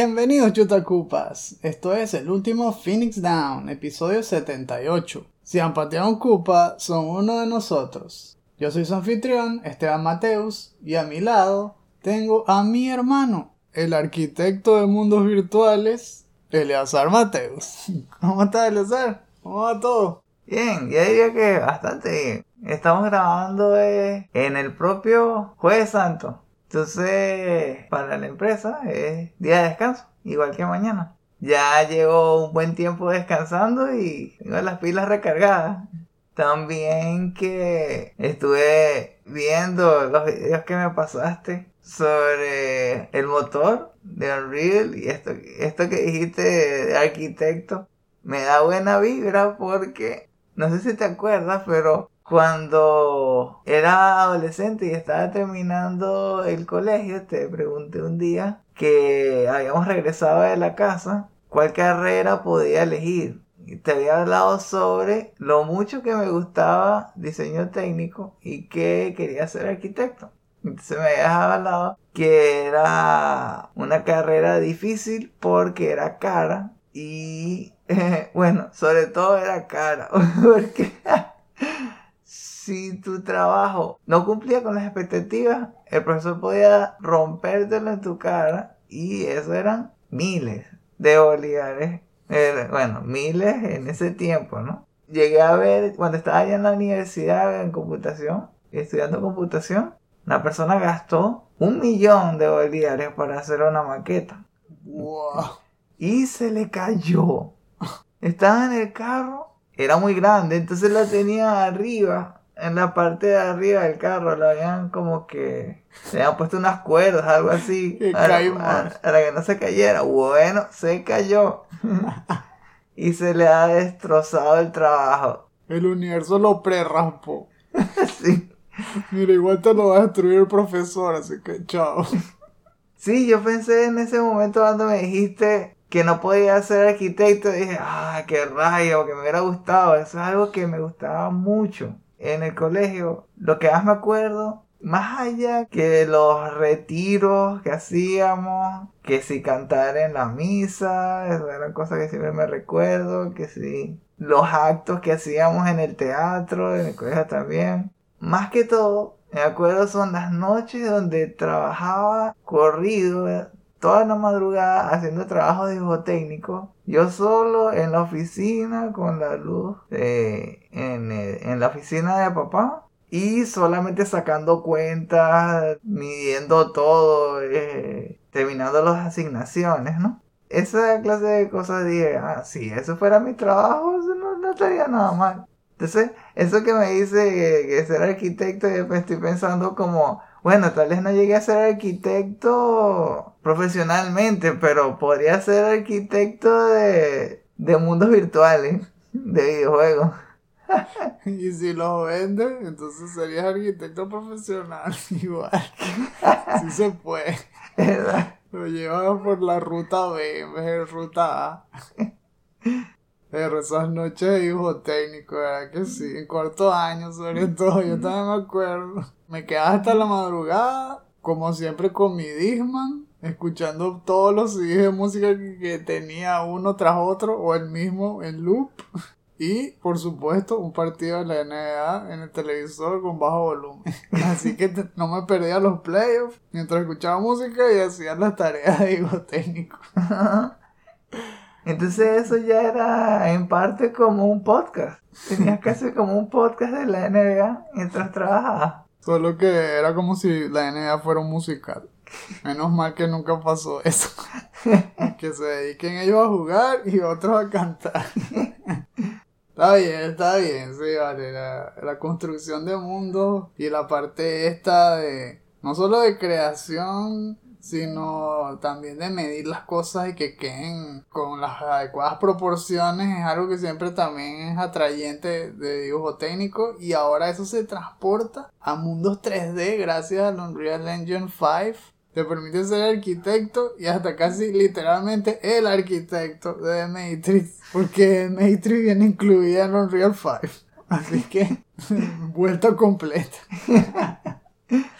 Bienvenidos Chutacupas, esto es el último Phoenix Down, episodio 78. Si han pateado un Cupa, son uno de nosotros. Yo soy su anfitrión, Esteban Mateus, y a mi lado tengo a mi hermano, el arquitecto de mundos virtuales, Eleazar Mateus. ¿Cómo está Eleazar? ¿Cómo va todo? Bien, yo diría que bastante bien. Estamos grabando eh, en el propio Jueves Santo. Entonces, para la empresa es día de descanso, igual que mañana. Ya llevo un buen tiempo descansando y tengo las pilas recargadas. También que estuve viendo los videos que me pasaste sobre el motor de Unreal y esto, esto que dijiste de arquitecto. Me da buena vibra porque, no sé si te acuerdas, pero cuando era adolescente y estaba terminando el colegio, te pregunté un día que habíamos regresado de la casa, cuál carrera podía elegir. Y te había hablado sobre lo mucho que me gustaba diseño técnico y que quería ser arquitecto. Entonces me habías hablado que era una carrera difícil porque era cara y bueno, sobre todo era cara si tu trabajo no cumplía con las expectativas, el profesor podía rompértelo en tu cara y eso eran miles de bolívares. Eh, bueno, miles en ese tiempo, ¿no? Llegué a ver, cuando estaba allá en la universidad en computación, estudiando computación, una persona gastó un millón de bolívares para hacer una maqueta. ¡Wow! Y se le cayó. Estaba en el carro, era muy grande, entonces la tenía arriba en la parte de arriba del carro le habían como que le habían puesto unas cuerdas, algo así, para, para- que no se cayera. Bueno, se cayó. y se le ha destrozado el trabajo. El universo lo prerraspó. sí. Mira, igual te lo va a destruir el profesor, así que chao. sí, yo pensé en ese momento cuando me dijiste que no podía ser arquitecto, dije, ah, qué rayo, que me hubiera gustado. Eso es algo que me gustaba mucho. En el colegio, lo que más me acuerdo, más allá que los retiros que hacíamos, que si cantar en la misa, eso eran cosas que siempre me recuerdo, que si los actos que hacíamos en el teatro, en el colegio también. Más que todo, me acuerdo son las noches donde trabajaba corrido, toda la madrugada haciendo trabajo de dibujo técnico. Yo solo en la oficina con la luz en, eh, en la oficina de papá. Y solamente sacando cuentas, midiendo todo, eh, terminando las asignaciones, ¿no? Esa clase de cosas dije, ah, si eso fuera mi trabajo, no, no estaría nada mal. Entonces, eso que me dice que, ser arquitecto, estoy pensando como, bueno, tal vez no llegué a ser arquitecto profesionalmente, pero podría ser arquitecto de, de mundos virtuales, de videojuegos. Y si lo vendes, entonces serías arquitecto profesional igual. Sí se puede. ¿verdad? Lo llevas por la ruta B en vez de ruta A. Pero esas noches de dibujo técnico, ¿verdad que sí? En cuarto año, sobre todo, yo también me acuerdo. Me quedaba hasta la madrugada, como siempre con mi Disman, escuchando todos los CDs de música que, tenía uno tras otro, o el mismo en loop. Y, por supuesto, un partido de la NBA en el televisor con bajo volumen. Así que no me perdía los playoffs mientras escuchaba música y hacía las tareas de dibujo técnico. Entonces eso ya era en parte como un podcast. Tenías que hacer como un podcast de la NBA mientras trabajabas. Solo que era como si la NBA fuera un musical. Menos mal que nunca pasó eso. que se dediquen ellos a jugar y otros a cantar. Está bien, está bien, sí, vale. La, la construcción de mundos y la parte esta de no solo de creación, sino también de medir las cosas y que queden con las adecuadas proporciones es algo que siempre también es atrayente de dibujo técnico y ahora eso se transporta a mundos 3D gracias al Unreal Engine 5 te permite ser arquitecto y hasta casi literalmente el arquitecto de Matrix, porque Matrix viene incluida en Unreal 5. Así que, vuelta completa.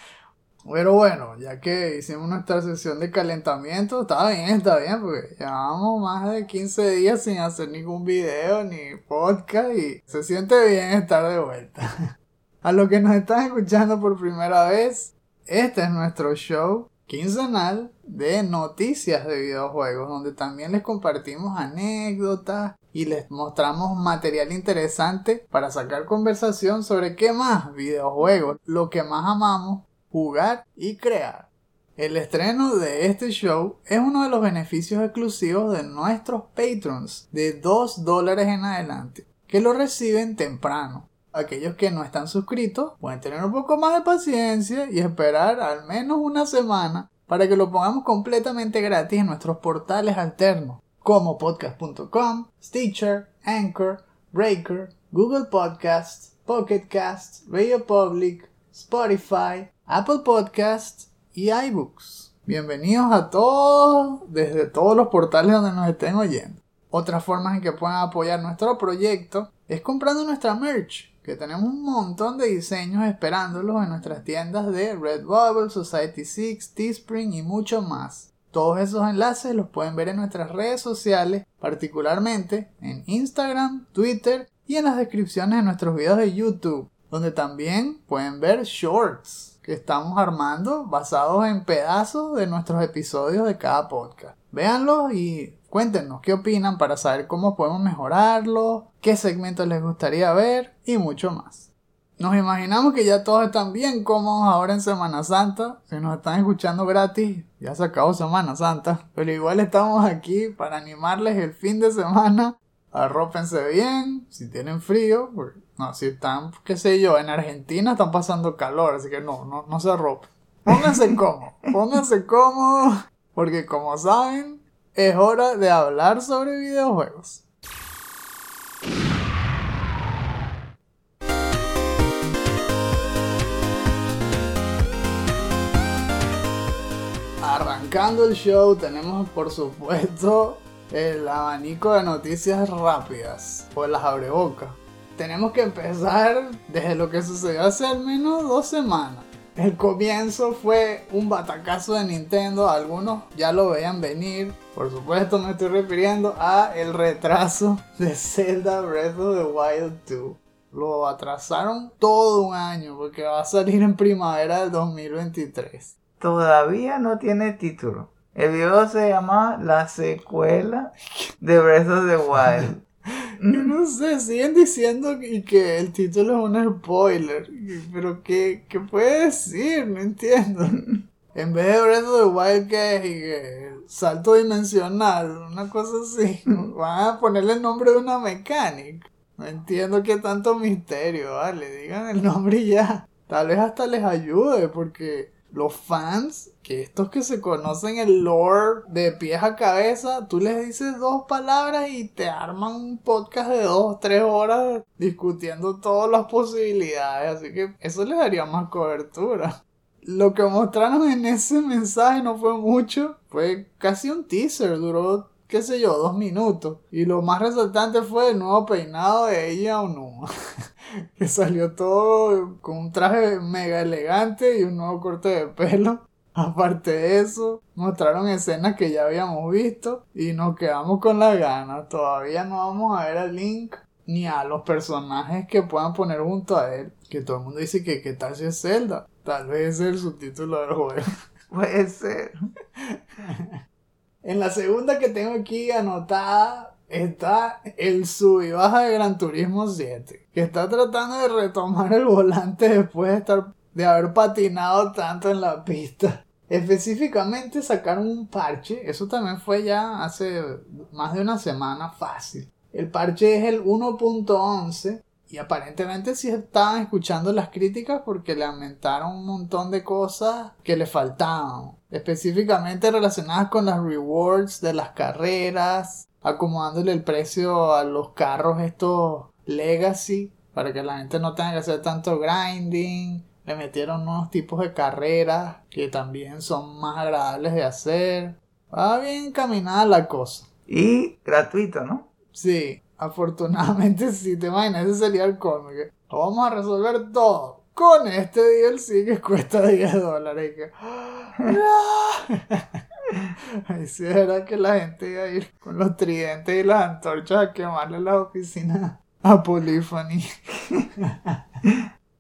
Pero bueno, ya que hicimos nuestra sesión de calentamiento, está bien, está bien, porque llevamos más de 15 días sin hacer ningún video ni podcast y se siente bien estar de vuelta. A los que nos están escuchando por primera vez, este es nuestro show quincenal de noticias de videojuegos, donde también les compartimos anécdotas y les mostramos material interesante para sacar conversación sobre qué más videojuegos, lo que más amamos, jugar y crear. El estreno de este show es uno de los beneficios exclusivos de nuestros patrons de 2 dólares en adelante, que lo reciben temprano. Aquellos que no están suscritos pueden tener un poco más de paciencia y esperar al menos una semana para que lo pongamos completamente gratis en nuestros portales alternos como podcast.com, Stitcher, Anchor, Breaker, Google Podcasts, Pocket Casts, Radio Public, Spotify, Apple Podcasts y iBooks. Bienvenidos a todos desde todos los portales donde nos estén oyendo. Otras formas en que puedan apoyar nuestro proyecto es comprando nuestra merch, que tenemos un montón de diseños esperándolos en nuestras tiendas de Redbubble, Society 6, Teespring y mucho más. Todos esos enlaces los pueden ver en nuestras redes sociales, particularmente en Instagram, Twitter y en las descripciones de nuestros videos de YouTube, donde también pueden ver shorts que estamos armando basados en pedazos de nuestros episodios de cada podcast. Véanlos y cuéntenos qué opinan para saber cómo podemos mejorarlo, qué segmentos les gustaría ver y mucho más. Nos imaginamos que ya todos están bien cómodos ahora en Semana Santa. Si nos están escuchando gratis, ya se acabó Semana Santa. Pero igual estamos aquí para animarles el fin de semana. Arrópense bien, si tienen frío, no, si están, qué sé yo, en Argentina están pasando calor, así que no, no, no se arropen. Pónganse cómodos, pónganse cómodos, porque como saben, es hora de hablar sobre videojuegos. Arrancando el show, tenemos por supuesto el abanico de noticias rápidas, o las abrebocas tenemos que empezar desde lo que sucedió hace al menos dos semanas. El comienzo fue un batacazo de Nintendo, algunos ya lo veían venir. Por supuesto me estoy refiriendo a el retraso de Zelda Breath of the Wild 2. Lo atrasaron todo un año porque va a salir en primavera del 2023. Todavía no tiene título. El video se llama La secuela de Breath of the Wild. Yo no sé, siguen diciendo que, que el título es un spoiler. Pero ¿qué, qué puede decir? No entiendo. En vez de Breath of the Wild que es que salto dimensional, una cosa así, van a ponerle el nombre de una mecánica. No entiendo qué tanto misterio, vale, digan el nombre y ya. Tal vez hasta les ayude porque los fans, que estos que se conocen el lore de pies a cabeza, tú les dices dos palabras y te arman un podcast de dos, tres horas discutiendo todas las posibilidades. Así que eso les daría más cobertura. Lo que mostraron en ese mensaje no fue mucho, fue casi un teaser, duró qué sé yo, dos minutos. Y lo más resaltante fue el nuevo peinado de ella o no. que salió todo con un traje mega elegante y un nuevo corte de pelo. Aparte de eso, mostraron escenas que ya habíamos visto y nos quedamos con las ganas. Todavía no vamos a ver a Link ni a los personajes que puedan poner junto a él. Que todo el mundo dice que qué tal si es Zelda. Tal vez es el subtítulo del juego. Puede ser. en la segunda que tengo aquí anotada está el sub y baja de Gran Turismo 7, que está tratando de retomar el volante después de estar de haber patinado tanto en la pista. Específicamente sacaron un parche, eso también fue ya hace más de una semana fácil. El parche es el 1.11 y aparentemente sí estaban escuchando las críticas porque le aumentaron un montón de cosas que le faltaban. Específicamente relacionadas con las rewards de las carreras, acomodándole el precio a los carros estos legacy para que la gente no tenga que hacer tanto grinding. Le metieron unos tipos de carreras que también son más agradables de hacer. Va bien encaminada la cosa. Y gratuito, ¿no? Sí, afortunadamente sí, te imaginas, ese sería el que Lo vamos a resolver todo con este DLC que cuesta 10 dólares. que, ¡Ah! Ahí sí era que la gente iba a ir con los tridentes y las antorchas a quemarle las oficinas a Polyphony.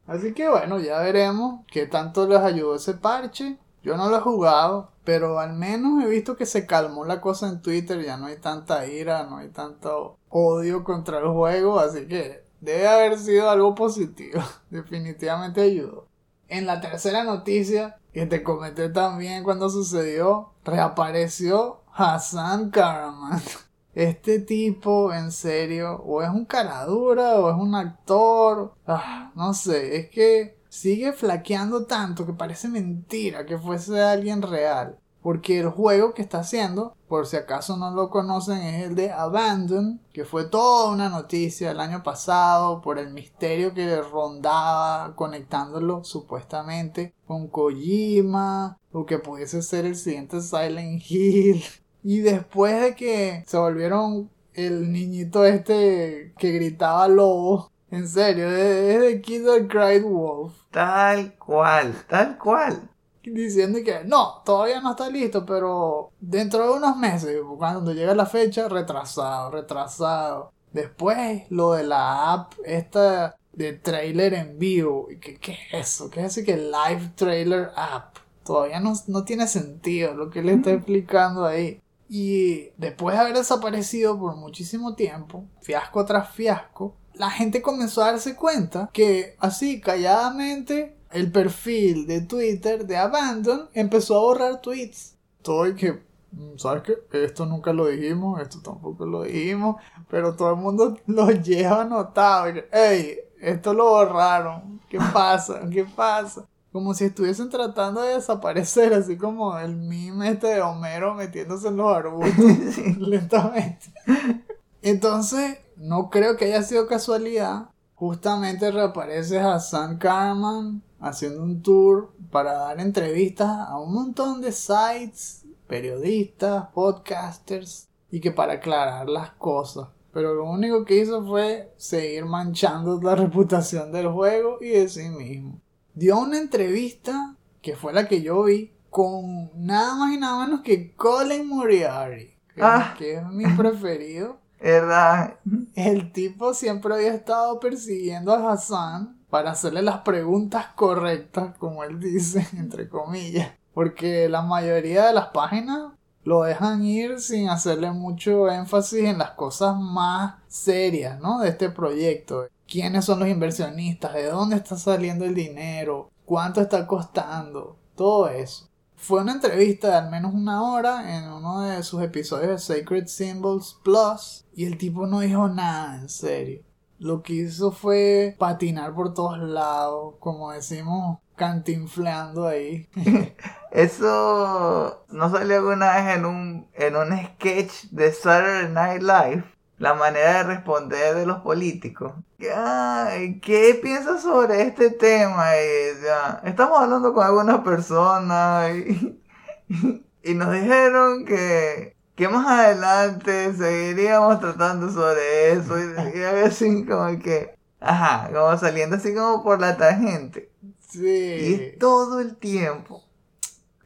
Así que bueno, ya veremos qué tanto les ayudó ese parche. Yo no lo he jugado, pero al menos he visto que se calmó la cosa en Twitter, ya no hay tanta ira, no hay tanto odio contra el juego, así que debe haber sido algo positivo. Definitivamente ayudó. En la tercera noticia, que te comenté también cuando sucedió, reapareció Hassan Karaman. Este tipo, en serio, o es un caradura, o es un actor, ah, no sé, es que sigue flaqueando tanto que parece mentira que fuese alguien real. Porque el juego que está haciendo, por si acaso no lo conocen, es el de Abandon, que fue toda una noticia el año pasado por el misterio que le rondaba conectándolo supuestamente con Kojima, o que pudiese ser el siguiente Silent Hill. Y después de que se volvieron el niñito este que gritaba lobo, en serio, es de Kid That Cried Wolf. Tal cual, tal cual. diciendo que no, todavía no está listo, pero dentro de unos meses, cuando llegue la fecha, retrasado, retrasado. Después, lo de la app, esta de trailer en vivo. ¿Qué, qué es eso? ¿Qué es eso que live trailer app? Todavía no, no tiene sentido lo que le está explicando ahí. Y después de haber desaparecido por muchísimo tiempo, fiasco tras fiasco, la gente comenzó a darse cuenta que así calladamente el perfil de Twitter de Abandon empezó a borrar tweets. Todo y que, mm, ¿sabes qué? Esto nunca lo dijimos, esto tampoco lo dijimos, pero todo el mundo lo lleva anotado. ¡Ey! Esto lo borraron. ¿Qué pasa? ¿Qué pasa? Como si estuviesen tratando de desaparecer, así como el meme este de Homero metiéndose en los arbustos lentamente. Entonces, no creo que haya sido casualidad. Justamente reaparece Hassan Karman haciendo un tour para dar entrevistas a un montón de sites, periodistas, podcasters y que para aclarar las cosas. Pero lo único que hizo fue seguir manchando la reputación del juego y de sí mismo. Dio una entrevista, que fue la que yo vi, con nada más y nada menos que Colin Moriarty, que, Ah. que es mi preferido. ¿Verdad? El tipo siempre había estado persiguiendo a Hassan para hacerle las preguntas correctas, como él dice, entre comillas. Porque la mayoría de las páginas lo dejan ir sin hacerle mucho énfasis en las cosas más serias, ¿no? De este proyecto. ¿Quiénes son los inversionistas? ¿De dónde está saliendo el dinero? ¿Cuánto está costando? Todo eso. Fue una entrevista de al menos una hora en uno de sus episodios de Sacred Symbols Plus y el tipo no dijo nada, en serio. Lo que hizo fue patinar por todos lados, como decimos, cantinfleando ahí. Eso no salió alguna vez en un, en un sketch de Saturday Night Live. La manera de responder de los políticos. Ay, ¿Qué piensas sobre este tema? Y, ya, estamos hablando con algunas personas y, y nos dijeron que, que más adelante seguiríamos tratando sobre eso. Y, y así como que, ajá, como saliendo así como por la tangente. Y Sí. es todo el tiempo.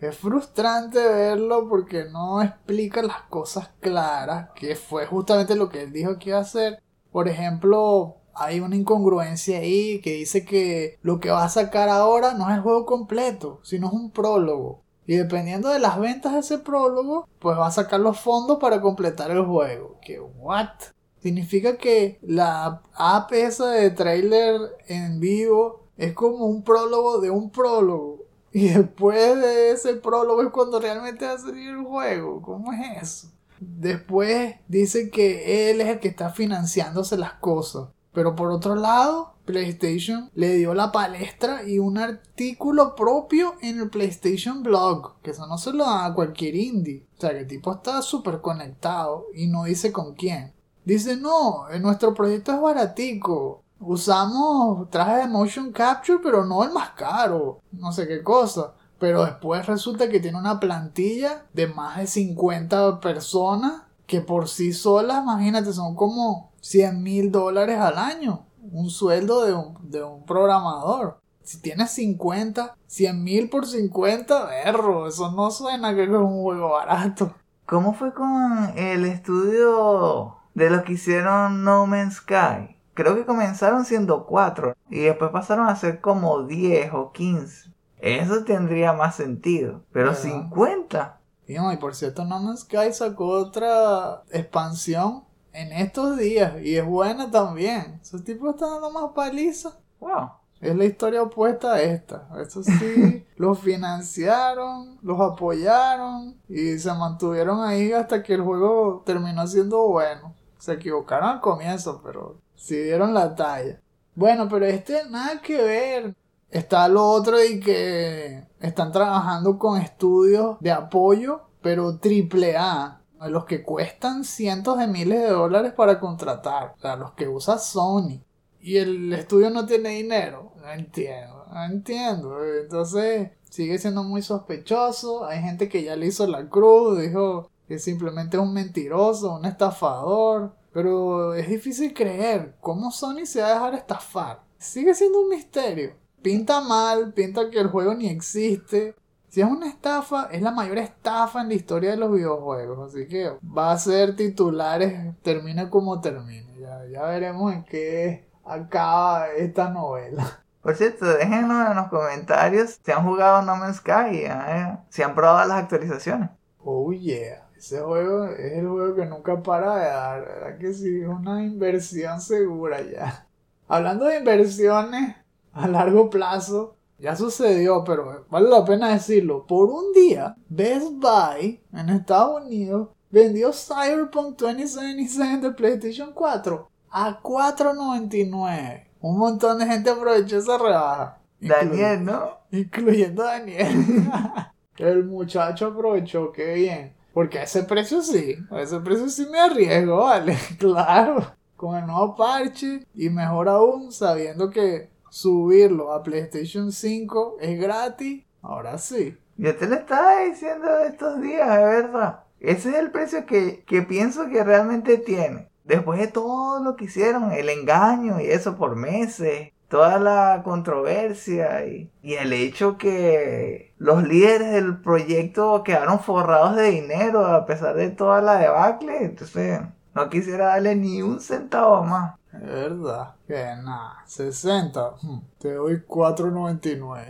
Es frustrante verlo porque no explica las cosas claras, que fue justamente lo que él dijo que iba a hacer. Por ejemplo, hay una incongruencia ahí que dice que lo que va a sacar ahora no es el juego completo, sino es un prólogo. Y dependiendo de las ventas de ese prólogo, pues va a sacar los fondos para completar el juego. Que what? Significa que la app esa de trailer en vivo es como un prólogo de un prólogo. Y después de ese prólogo es cuando realmente va a salir el juego. ¿Cómo es eso? Después dice que él es el que está financiándose las cosas. Pero por otro lado, PlayStation le dio la palestra y un artículo propio en el PlayStation Blog. Que eso no se lo da a cualquier indie. O sea, que el tipo está súper conectado y no dice con quién. Dice, no, eh, nuestro proyecto es baratico. Usamos trajes de motion capture, pero no el más caro, no sé qué cosa. Pero después resulta que tiene una plantilla de más de 50 personas que por sí solas, imagínate, son como 100 mil dólares al año. Un sueldo de un, de un programador. Si tienes 50, 100 mil por 50, berro, eso no suena que es un juego barato. ¿Cómo fue con el estudio de los que hicieron No Man's Sky? Creo que comenzaron siendo 4 y después pasaron a ser como 10 o 15. Eso tendría más sentido. Pero ¿Verdad? 50. Y, no, y por cierto, No Man's Sky sacó otra expansión en estos días y es buena también. Esos tipos están dando más paliza. Wow. Es la historia opuesta a esta. Eso sí, los financiaron, los apoyaron y se mantuvieron ahí hasta que el juego terminó siendo bueno. Se equivocaron al comienzo, pero sí dieron la talla. Bueno, pero este nada que ver. Está lo otro y que están trabajando con estudios de apoyo, pero triple A. Los que cuestan cientos de miles de dólares para contratar. O sea, los que usa Sony y el estudio no tiene dinero. No entiendo, no entiendo. Entonces sigue siendo muy sospechoso. Hay gente que ya le hizo la cruz, dijo que simplemente es un mentiroso, un estafador. Pero es difícil creer cómo Sony se va a dejar estafar. Sigue siendo un misterio. Pinta mal, pinta que el juego ni existe. Si es una estafa, es la mayor estafa en la historia de los videojuegos. Así que va a ser titulares, termine como termine. Ya, ya veremos en qué acaba esta novela. Por cierto, déjenos en los comentarios si han jugado No Man's Sky, ¿eh? si han probado las actualizaciones. Oh yeah, ese juego es el juego que nunca para de dar, ¿verdad que sí? Es una inversión segura ya. Hablando de inversiones a largo plazo, ya sucedió, pero vale la pena decirlo. Por un día, Best Buy en Estados Unidos vendió Cyberpunk 2077 de PlayStation 4 a 4.99. Un montón de gente aprovechó esa rebaja. Daniel, ¿no? Incluyendo a Daniel. El muchacho aprovechó, qué bien. Porque a ese precio sí, a ese precio sí me arriesgo, vale, claro. Con el nuevo parche y mejor aún sabiendo que subirlo a PlayStation 5 es gratis, ahora sí. Yo te lo estaba diciendo estos días, de verdad. Ese es el precio que, que pienso que realmente tiene. Después de todo lo que hicieron, el engaño y eso por meses, toda la controversia y, y el hecho que los líderes del proyecto quedaron forrados de dinero a pesar de toda la debacle, entonces no quisiera darle ni un centavo más. Es verdad. Que nada, 60. hmm, Te doy 4.99.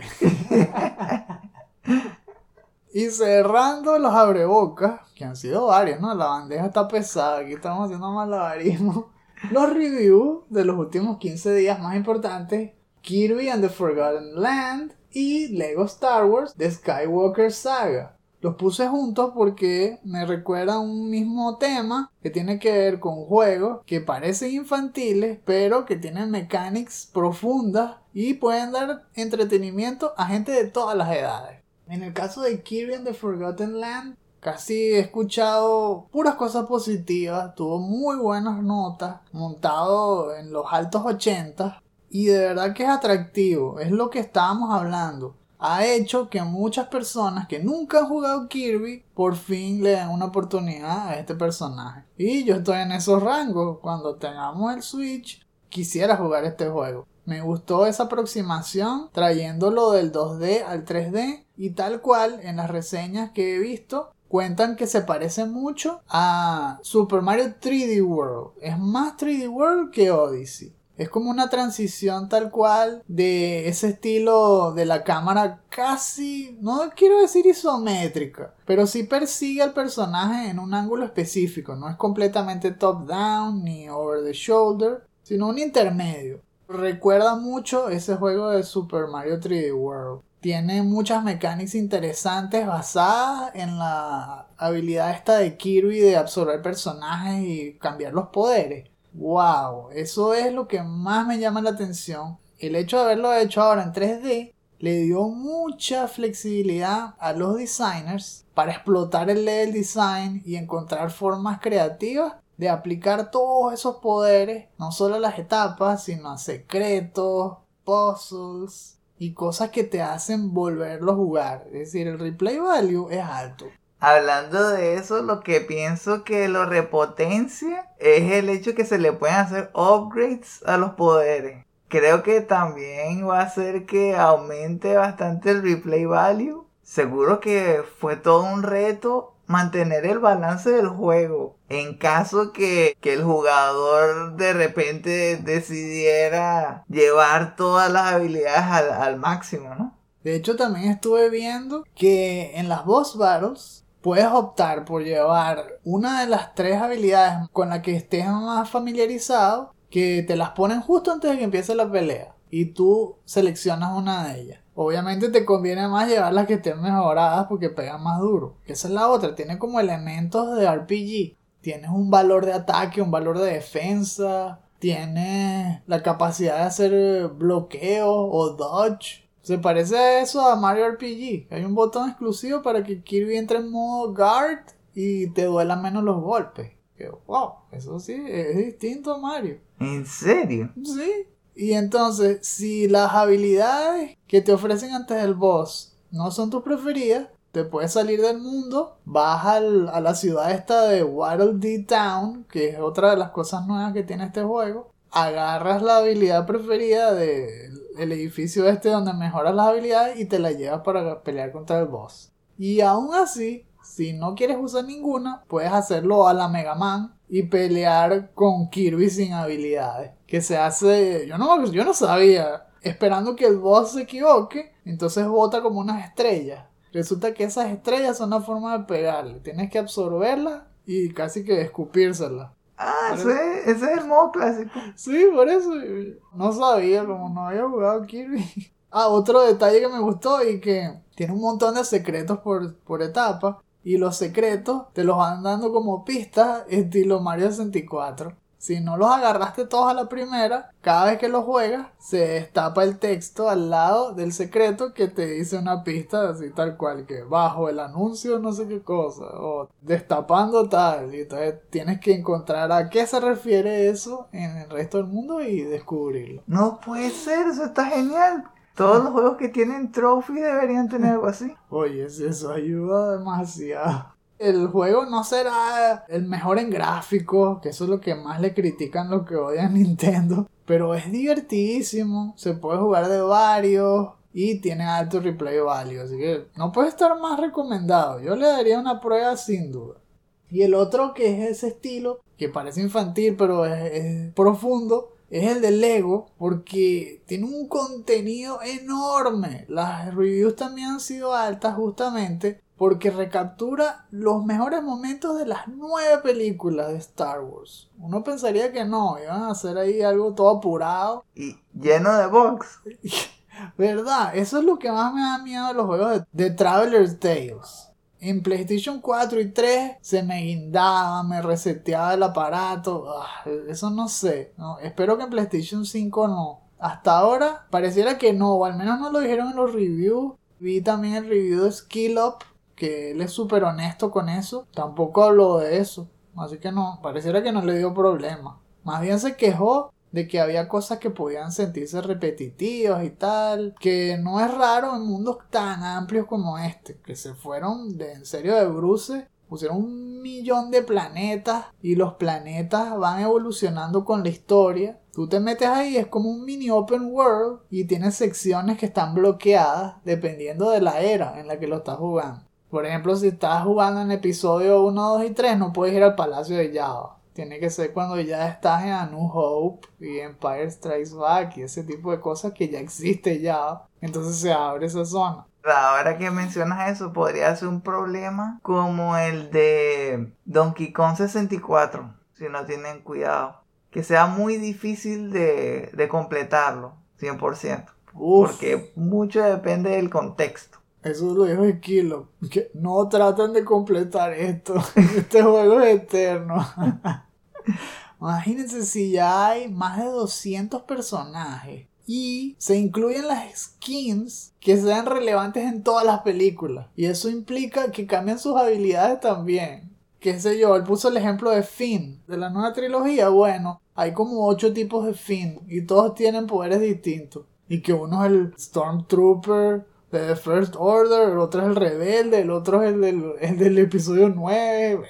y cerrando los abrebocas, que han sido varios, ¿no? La bandeja está pesada, aquí estamos haciendo malabarismo. Los reviews de los últimos 15 días más importantes, Kirby and the Forgotten Land y Lego Star Wars The Skywalker Saga. Los puse juntos porque me recuerda un mismo tema que tiene que ver con juegos que parecen infantiles pero que tienen mechanics profundas y pueden dar entretenimiento a gente de todas las edades. En el caso de Kirby and the Forgotten Land, casi he escuchado puras cosas positivas, tuvo muy buenas notas, montado en los altos 80 y de verdad que es atractivo, es lo que estábamos hablando. Ha hecho que muchas personas que nunca han jugado Kirby por fin le den una oportunidad a este personaje. Y yo estoy en esos rangos. Cuando tengamos el Switch, quisiera jugar este juego. Me gustó esa aproximación trayéndolo del 2D al 3D y tal cual en las reseñas que he visto cuentan que se parece mucho a Super Mario 3D World. Es más 3D World que Odyssey. Es como una transición tal cual de ese estilo de la cámara casi, no quiero decir isométrica, pero sí persigue al personaje en un ángulo específico. No es completamente top down ni over the shoulder, sino un intermedio. Recuerda mucho ese juego de Super Mario 3D World. Tiene muchas mecánicas interesantes basadas en la habilidad esta de Kirby de absorber personajes y cambiar los poderes. ¡Wow! Eso es lo que más me llama la atención. El hecho de haberlo hecho ahora en 3D le dio mucha flexibilidad a los designers para explotar el level design y encontrar formas creativas de aplicar todos esos poderes, no solo a las etapas, sino a secretos, puzzles y cosas que te hacen volverlo a jugar. Es decir, el replay value es alto. Hablando de eso, lo que pienso que lo repotencia es el hecho que se le pueden hacer upgrades a los poderes. Creo que también va a hacer que aumente bastante el replay value. Seguro que fue todo un reto mantener el balance del juego. En caso que, el jugador de repente decidiera llevar todas las habilidades al, al máximo, ¿no? De hecho, también estuve viendo que en las boss battles puedes optar por llevar una de las tres habilidades con las que estés más familiarizado, que te las ponen justo antes de que empiece la pelea. Y tú seleccionas una de ellas. Obviamente te conviene más llevar las que estén mejoradas porque pegan más duro. Esa es la otra, tiene como elementos de RPG. Tienes un valor de ataque, un valor de defensa, tienes la capacidad de hacer bloqueo o dodge. Se parece a eso a Mario RPG. Hay un botón exclusivo para que Kirby entre en modo guard y te duelan menos los golpes. wow, eso sí, es distinto a Mario. ¿En serio? Sí. Y entonces, si las habilidades que te ofrecen antes del boss no son tus preferidas, te puedes salir del mundo, vas a la ciudad esta de Waddle Dee Town, que es otra de las cosas nuevas que tiene este juego, agarras la habilidad preferida del edificio este donde mejoras las habilidades y te la llevas para pelear contra el boss. Y aún así, si no quieres usar ninguna, puedes hacerlo a la Mega Man y pelear con Kirby sin habilidades. Que se hace. Yo no, yo no sabía. Esperando que el boss se equivoque, entonces bota como unas estrellas. Resulta que esas estrellas son la forma de pegarle. Tienes que absorberlas y casi que escupírselas. Ah, ese, ese, es el modo clásico. Sí, por eso. No sabía, como no había jugado Kirby. Ah, otro detalle que me gustó y que tiene un montón de secretos por, por etapa. Y los secretos te los van dando como pistas estilo Mario 64. Si no los agarraste todos a la primera, cada vez que los juegas, se destapa el texto al lado del secreto que te dice una pista así tal cual, que bajo el anuncio no sé qué cosa, o destapando tal, y entonces tienes que encontrar a qué se refiere eso en el resto del mundo y descubrirlo. No puede ser, eso está genial. Todos los juegos que tienen trophy deberían tener algo así. Oye, eso ayuda demasiado. El juego no será el mejor en gráficos, que eso es lo que más le critican lo que odian Nintendo. Pero es divertidísimo, se puede jugar de varios y tiene alto replay value. Así que no puede estar más recomendado. Yo le daría una prueba sin duda. Y el otro que es ese estilo, que parece infantil pero es profundo, es el de Lego porque tiene un contenido enorme. Las reviews también han sido altas justamente porque recaptura los mejores momentos de las nueve películas de Star Wars. Uno pensaría que no, iban a hacer ahí algo todo apurado. Y lleno de box. ¿Verdad? Eso es lo que más me da miedo de los juegos de, de Traveler's Tales. En PlayStation 4 y 3 se me guindaba, me reseteaba el aparato. Ah, eso no sé. espero que en PlayStation 5 no. Hasta ahora pareciera que no, o al menos no lo dijeron en los reviews. Vi también el review de Skill Up, que él es súper honesto con eso. Tampoco habló de eso. Así que no, pareciera que no le dio problema. Más bien se quejó de que había cosas que podían sentirse repetitivas y tal, que no es raro en mundos tan amplios como este, que se fueron de en serio de bruce, pusieron un millón de planetas y los planetas van evolucionando con la historia. Tú te metes ahí, es como un mini open world y tienes secciones que están bloqueadas dependiendo de la era en la que lo estás jugando. Por ejemplo, si estás jugando en episodio 1, 2 y 3, no puedes ir al Palacio de Java tiene que ser cuando ya estás en A New Hope y Empire Strikes Back y ese tipo de cosas que ya existe ya. Entonces se abre esa zona. Ahora que mencionas eso, podría ser un problema como el de Donkey Kong 64, si no tienen cuidado. Que sea muy difícil de, de completarlo, 100%. Porque mucho depende del contexto. Eso lo dijo Kilo. Que no traten de completar esto. Este juego es eterno. Imagínense si ya hay más de 200 personajes. y se incluyen las skins que sean relevantes en todas las películas. Y eso implica que cambian sus habilidades también. Qué sé yo, él puso el ejemplo de Finn, de la nueva trilogía. Bueno, hay como ocho tipos de Finn y todos tienen poderes distintos. Y que uno es el Stormtrooper The First Order, el otro es el rebelde, el otro es el del, el del episodio 9.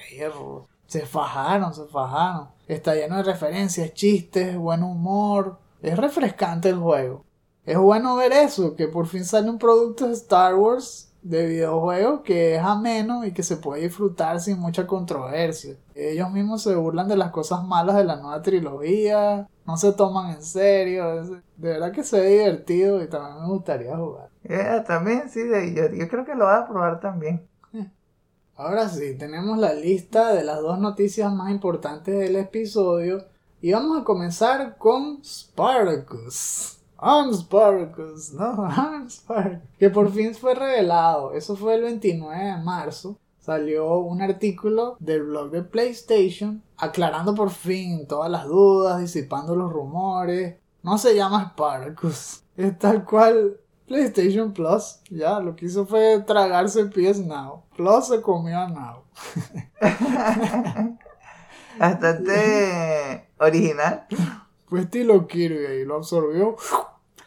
Se fajaron, se fajaron. Está lleno de referencias, chistes, buen humor. Es refrescante el juego. Es bueno ver eso, que por fin sale un producto de Star Wars de videojuego que es ameno y que se puede disfrutar sin mucha controversia. Ellos mismos se burlan de las cosas malas de la nueva trilogía, no se toman en serio, de verdad que se ve divertido y también me gustaría jugar. Eh, también sí, yo, yo creo que lo voy a probar también. Ahora sí, tenemos la lista de las dos noticias más importantes del episodio y vamos a comenzar con Spartacus. Spartacus, no, Spartacus, que por fin fue revelado. Eso fue el 29 de marzo. Salió un artículo del blog de PlayStation aclarando por fin todas las dudas, disipando los rumores. No se llama Spartacus, es tal cual PlayStation Plus. Ya, lo que hizo fue tragarse PS Now. Plus se comió a Now. Bastante original. Fue estilo Kirby y lo absorbió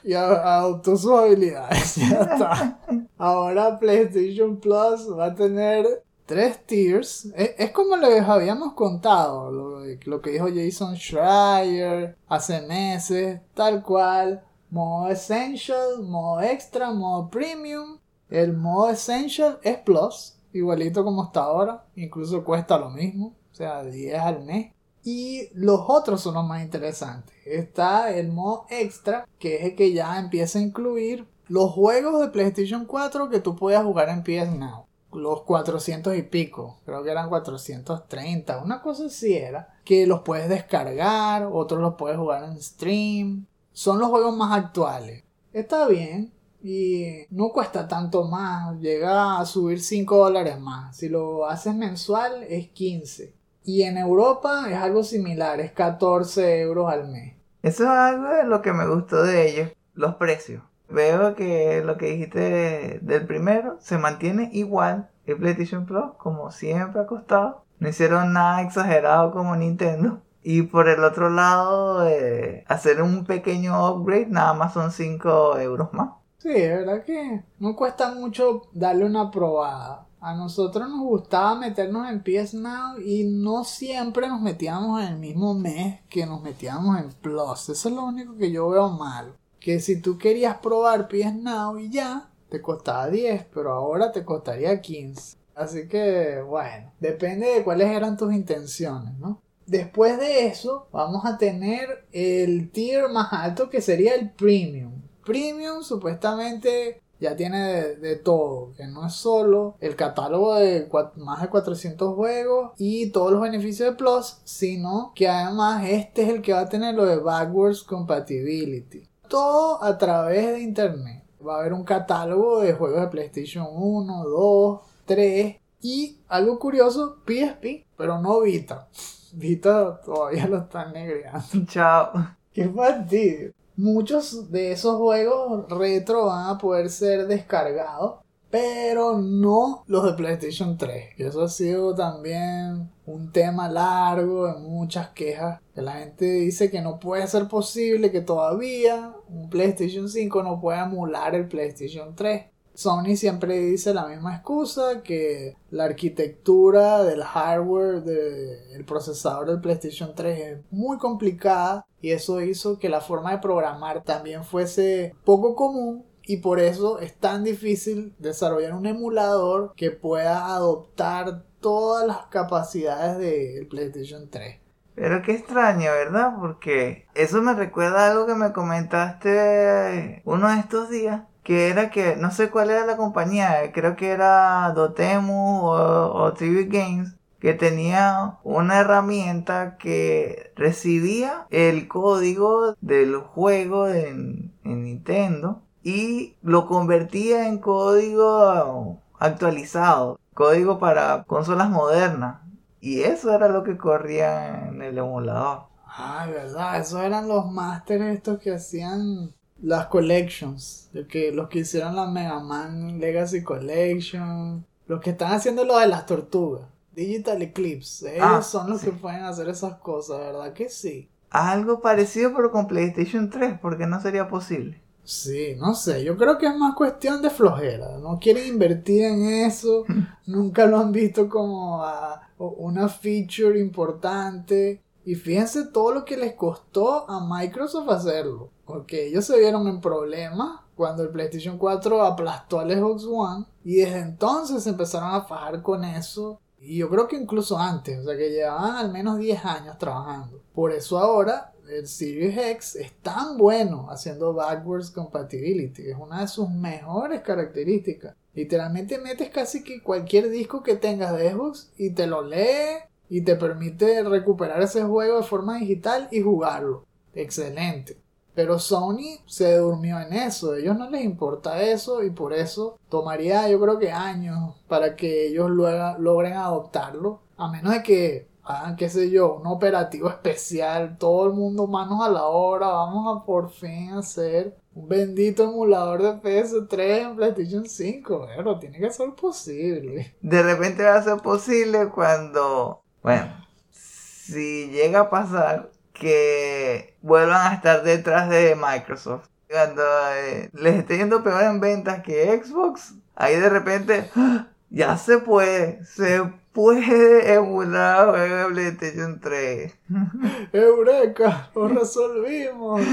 y adoptó sus habilidades. Ya está. Ahora PlayStation Plus va a tener tres tiers. Es, como les habíamos contado, lo, lo, que dijo Jason Schreier hace meses, tal cual. Modo Essential, modo Extra, modo Premium. El modo Essential es Plus, igualito como está ahora, incluso cuesta lo mismo, o sea, 10 al mes. Y los otros son los más interesantes. Está el modo extra, que es el que ya empieza a incluir los juegos de PlayStation 4 que tú puedas jugar en PS Now. Los 400 y pico, creo que eran 430, una cosa así era. Que los puedes descargar, otros los puedes jugar en stream. Son los juegos más actuales. Está bien, y no cuesta tanto más, llega a subir 5 dólares más. Si lo haces mensual es 15. Y en Europa es algo similar, es 14 euros al mes. Eso es algo de lo que me gustó de ellos, los precios. Veo que lo que dijiste del primero se mantiene igual el PlayStation Plus, como siempre ha costado. No hicieron nada exagerado como Nintendo. Y por el otro lado, eh, hacer un pequeño upgrade nada más son 5 euros más. Sí, es verdad que no cuesta mucho darle una probada. A nosotros nos gustaba meternos en PS Now y no siempre nos metíamos en el mismo mes que nos metíamos en Plus. Eso es lo único que yo veo mal. Que si tú querías probar PS Now y ya, te costaba 10, pero ahora te costaría 15. Así que, bueno, depende de cuáles eran tus intenciones, ¿no? Después de eso, vamos a tener el tier más alto que sería el Premium. Premium supuestamente ya tiene de, todo, que no es solo el catálogo de más de 400 juegos y todos los beneficios de Plus, sino que además este es el que va a tener lo de Backwards Compatibility. Todo a través de Internet. Va a haber un catálogo de juegos de PlayStation 1, 2, 3 y algo curioso, PSP, pero no Vita. Vita todavía lo están negreando. Chao. Qué fastidio. Muchos de esos juegos retro van a poder ser descargados, pero no los de PlayStation 3. Y eso ha sido también un tema largo de muchas quejas. Que la gente dice que no puede ser posible que todavía un PlayStation 5 no pueda emular el PlayStation 3. Sony siempre dice la misma excusa, que la arquitectura del hardware del procesador del PlayStation 3 es muy complicada y eso hizo que la forma de programar también fuese poco común y por eso es tan difícil desarrollar un emulador que pueda adoptar todas las capacidades del PlayStation 3. Pero qué extraño, ¿verdad? Porque eso me recuerda a algo que me comentaste uno de estos días que era que no sé cuál era la compañía, creo que era Dotemu o, TV Games, que tenía una herramienta que recibía el código del juego en, en Nintendo y lo convertía en código actualizado, código para consolas modernas. Y eso era lo que corría en el emulador. Ah, verdad, esos eran los másteres estos que hacían las collections, el que, los que hicieron la Mega Man Legacy Collection, los que están haciendo lo de las tortugas, Digital Eclipse, ellos Ah, son los sí. que pueden hacer esas cosas, ¿verdad que sí? Algo parecido pero con PlayStation 3, porque no sería posible. Sí, no sé, yo creo que es más cuestión de flojera, no quieren invertir en eso, nunca lo han visto como a- una feature importante y fíjense todo lo que les costó a Microsoft hacerlo, porque ellos se vieron en problemas cuando el PlayStation 4 aplastó al Xbox One y desde entonces empezaron a fajar con eso y yo creo que incluso antes, o sea que llevaban al menos 10 años trabajando. Por eso ahora el Series X es tan bueno haciendo backwards compatibility, es una de sus mejores características. Literalmente metes casi que cualquier disco que tengas de Xbox y te lo lee y te permite recuperar ese juego de forma digital y jugarlo. Excelente. Pero Sony se durmió en eso, a ellos no les importa eso y por eso tomaría yo creo que años para que ellos luego logren adoptarlo, a menos de que hagan, qué sé yo, un operativo especial, todo el mundo manos a la obra, vamos a por fin hacer un bendito emulador de PS3 en PlayStation 5, pero tiene que ser posible. De repente va a ser posible cuando, bueno, si llega a pasar que vuelvan a estar detrás de Microsoft. Cuando eh, les esté yendo peor en ventas que Xbox, ahí de repente ¡ah! ya se puede, se puede emular de PlayStation 3. ¡Eureka! ¡Lo resolvimos!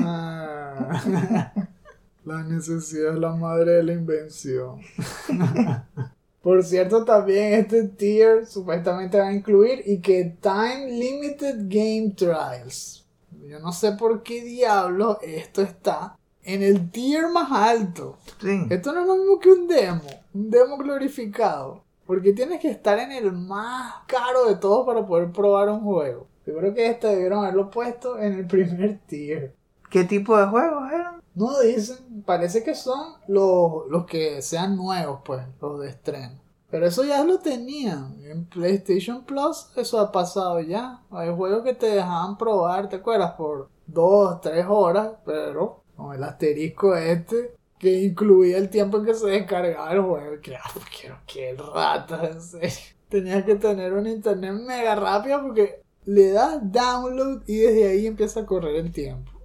Ah. La necesidad es la madre de la invención. Por cierto, también este tier supuestamente va a incluir y que Time Limited Game Trials. Yo no sé por qué diablo esto está en el tier más alto. Sí. Esto no es lo mismo que un demo, un demo glorificado. Porque tienes que estar en el más caro de todos para poder probar un juego. Yo creo que este debieron haberlo puesto en el primer tier. ¿Qué tipo de juegos eran? No dicen, parece que son los, los que sean nuevos, pues, los de estreno. Pero eso ya lo tenían. En PlayStation Plus eso ha pasado ya. Hay juegos que te dejaban probar, ¿te acuerdas? Por dos, tres horas, pero con el asterisco este que incluía el tiempo en que se descargaba el juego. Que, ah, quiero que rata, en serio. Tenías que tener un internet mega rápido porque le das download y desde ahí empieza a correr el tiempo.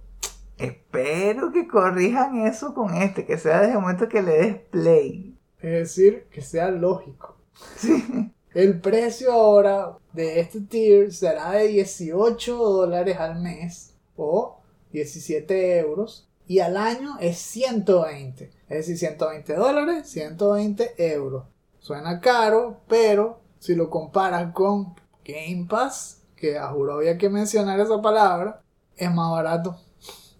Espero que corrijan eso con este, que sea desde el momento que le des play. Es decir, que sea lógico. El precio ahora de este tier será de 18 dólares al mes o 17 euros y al año es 120. Es decir, 120 dólares, 120 euros. Suena caro, pero si lo comparas con Game Pass, que a juro había que mencionar esa palabra, es más barato.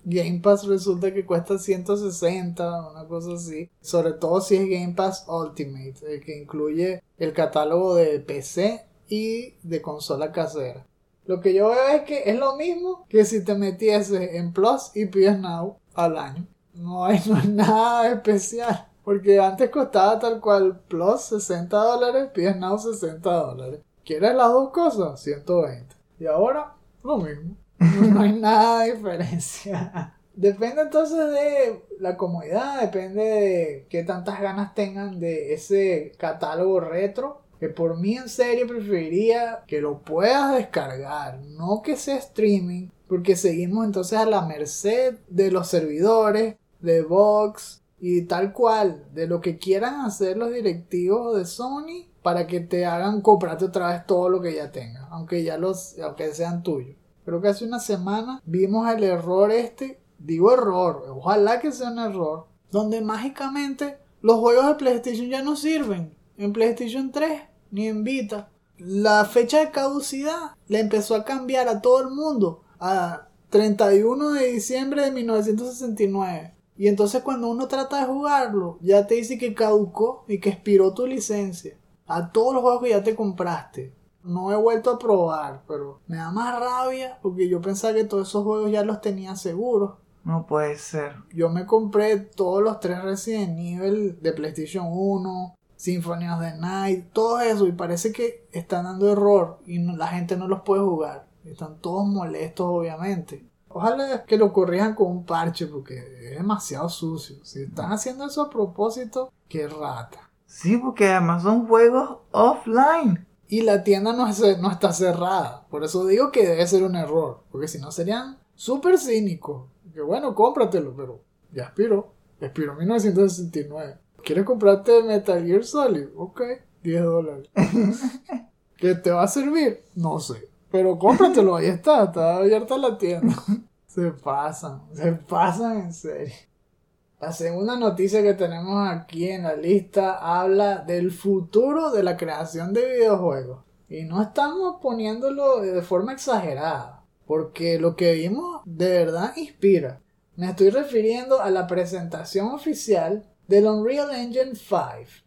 Game Pass resulta que cuesta 160, una cosa así. Sobre todo si es Game Pass Ultimate, el que incluye el catálogo de PC y de consola casera. Lo que yo veo es que es lo mismo que si te metieses en Plus y PS Now al año. No hay es nada especial. Porque antes costaba tal cual Plus 60 dólares, PS Now 60 dólares. ¿Quieres las dos cosas? 120. Y ahora lo mismo. No hay nada de diferencia. Depende entonces de la comodidad, depende de qué tantas ganas tengan de ese catálogo retro. Que por mí en serio preferiría que lo puedas descargar, no que sea streaming, porque seguimos entonces a la merced de los servidores, de Vox y tal cual, de lo que quieran hacer los directivos de Sony para que te hagan comprarte otra vez todo lo que ya tengas, aunque ya los, aunque sean tuyos. Creo que hace una semana vimos el error este, digo error, ojalá que sea un error, donde mágicamente los juegos de PlayStation ya no sirven en PlayStation 3 ni en Vita. La fecha de caducidad le empezó a cambiar a todo el mundo a 31 de diciembre de 1969. Y entonces cuando uno trata de jugarlo, ya te dice que caducó y que expiró tu licencia. A todos los juegos que ya te compraste. No he vuelto a probar, pero me da más rabia porque yo pensaba que todos esos juegos ya los tenía seguros. No puede ser. Yo me compré todos los tres Resident Evil de PlayStation 1, Symphony of the Night, todo eso y parece que están dando error y no- la gente no los puede jugar. Están todos molestos obviamente. Ojalá que lo corrijan con un parche porque es demasiado sucio. Si están haciendo eso a propósito, qué rata. Sí, porque además son juegos offline. Y la tienda no, es- no está cerrada. Por eso digo que debe ser un error. Porque si no serían súper cínicos. Que bueno, cómpratelo, pero ya expiró. Expiró en 1969. ¿Quieres comprarte Metal Gear Solid? Ok, 10 dólares. ¿Que te va a servir? No sé. Pero cómpratelo, ahí está, está abierta la tienda. Se pasan, se pasan en serio. La segunda noticia que tenemos aquí en la lista habla del futuro de la creación de videojuegos. Y no estamos poniéndolo de forma exagerada, porque lo que vimos de verdad inspira. Me estoy refiriendo a la presentación oficial del Unreal Engine 5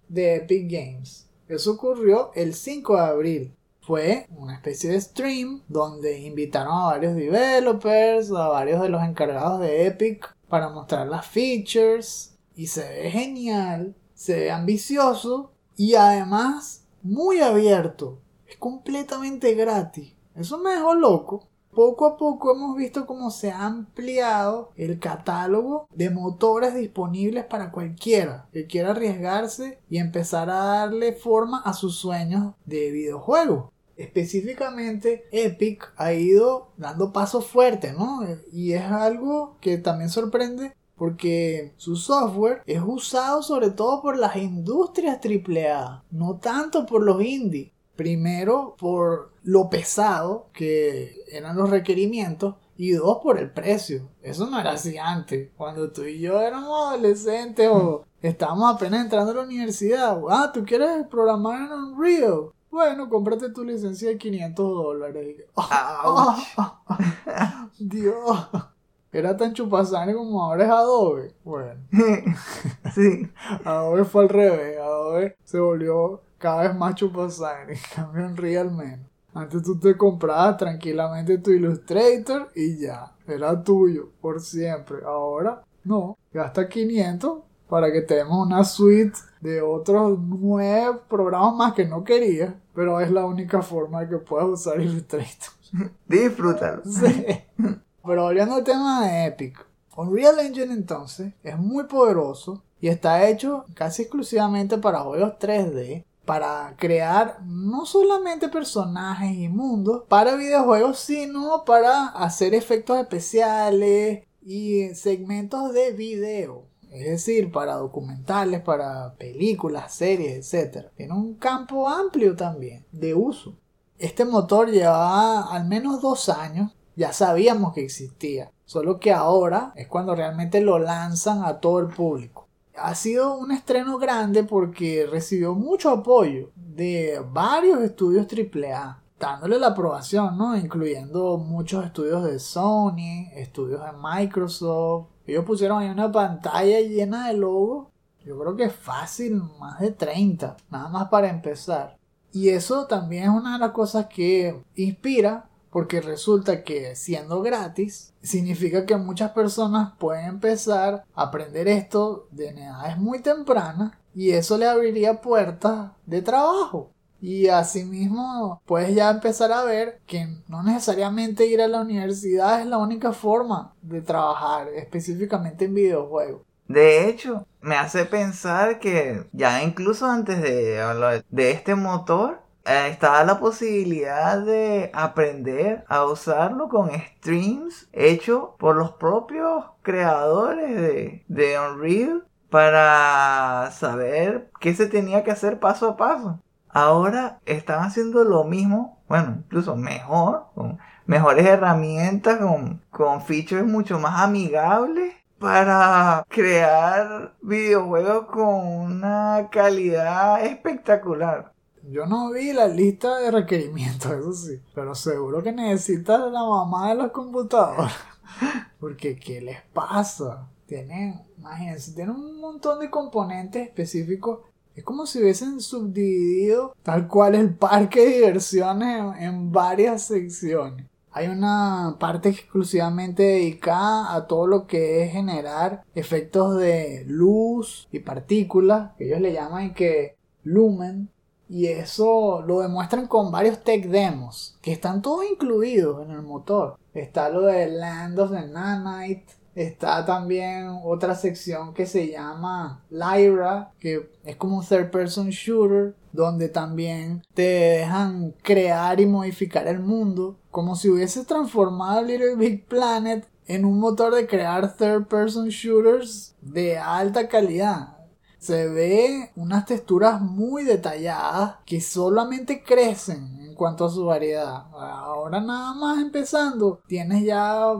de Epic Games. Eso ocurrió el 5 de abril. Fue una especie de stream donde invitaron a varios developers, a varios de los encargados de Epic para mostrar las features y se ve genial, se ve ambicioso y además muy abierto. Es completamente gratis. Eso me dejó loco. Poco a poco hemos visto cómo se ha ampliado el catálogo de motores disponibles para cualquiera que quiera arriesgarse y empezar a darle forma a sus sueños de videojuego. Específicamente Epic ha ido dando pasos fuertes, ¿no? Y es algo que también sorprende porque su software es usado sobre todo por las industrias AAA, no tanto por los indie. Primero por lo pesado que eran los requerimientos y dos por el precio. Eso no era así antes. Cuando tú y yo éramos adolescentes o estábamos apenas entrando a la universidad. Ah, tú quieres programar en Unreal. Bueno, cómprate tu licencia de 500 dólares. Ouch. Dios. Era tan chupasane como ahora es Adobe. Bueno, sí. Adobe fue al revés. Adobe se volvió cada vez más chupasane. En cambio, Unreal menos. Antes tú te comprabas tranquilamente tu Illustrator y ya. Era tuyo por siempre. Ahora no. Gasta 500 para que tengas una suite de otros nueve programas más que no querías. Pero es la única forma de que puedas usar Illustrator. Disfrútalo. Sí. Pero volviendo al tema de Epic. Unreal Engine entonces es muy poderoso y está hecho casi exclusivamente para juegos 3D. Para crear no solamente personajes y mundos para videojuegos, sino para hacer efectos especiales y segmentos de video. Es decir, para documentales, para películas, series, etc. Tiene un campo amplio también de uso. Este motor llevaba al menos dos años, ya sabíamos que existía, solo que ahora es cuando realmente lo lanzan a todo el público. Ha sido un estreno grande porque recibió mucho apoyo de varios estudios AAA, dándole la aprobación, ¿no? Incluyendo muchos estudios de Sony, estudios de Microsoft. Ellos pusieron ahí una pantalla llena de logos. Yo creo que es fácil, más de 30, nada más para empezar. Y eso también es una de las cosas que inspira, porque resulta que siendo gratis, significa que muchas personas pueden empezar a aprender esto de edades muy tempranas y eso le abriría puertas de trabajo. Y asimismo puedes ya empezar a ver que no necesariamente ir a la universidad es la única forma de trabajar específicamente en videojuegos. De hecho, me hace pensar que ya incluso antes de de este motor, eh, estaba la posibilidad de aprender a usarlo con streams hechos por los propios creadores de, de Unreal para saber qué se tenía que hacer paso a paso. Ahora están haciendo lo mismo, bueno, incluso mejor, con mejores herramientas, con, con features mucho más amigables para crear videojuegos con una calidad espectacular. Yo no vi la lista de requerimientos, eso sí, pero seguro que necesitas la mamá de los computadores. Porque, ¿qué les pasa? Tienen, imagínense, tienen un montón de componentes específicos. Es como si hubiesen subdividido tal cual el parque de diversiones en, varias secciones. Hay una parte exclusivamente dedicada a todo lo que es generar efectos de luz y partículas, que ellos le llaman que lumen. Y eso lo demuestran con varios tech demos, que están todos incluidos en el motor. Está lo de Land of the Nanite, Está también otra sección que se llama Lyra, que es como un third person shooter, donde también te dejan crear y modificar el mundo, como si hubiese transformado Little Big Planet en un motor de crear third person shooters de alta calidad se ve unas texturas muy detalladas que solamente crecen en cuanto a su variedad. Ahora nada más empezando, tienes ya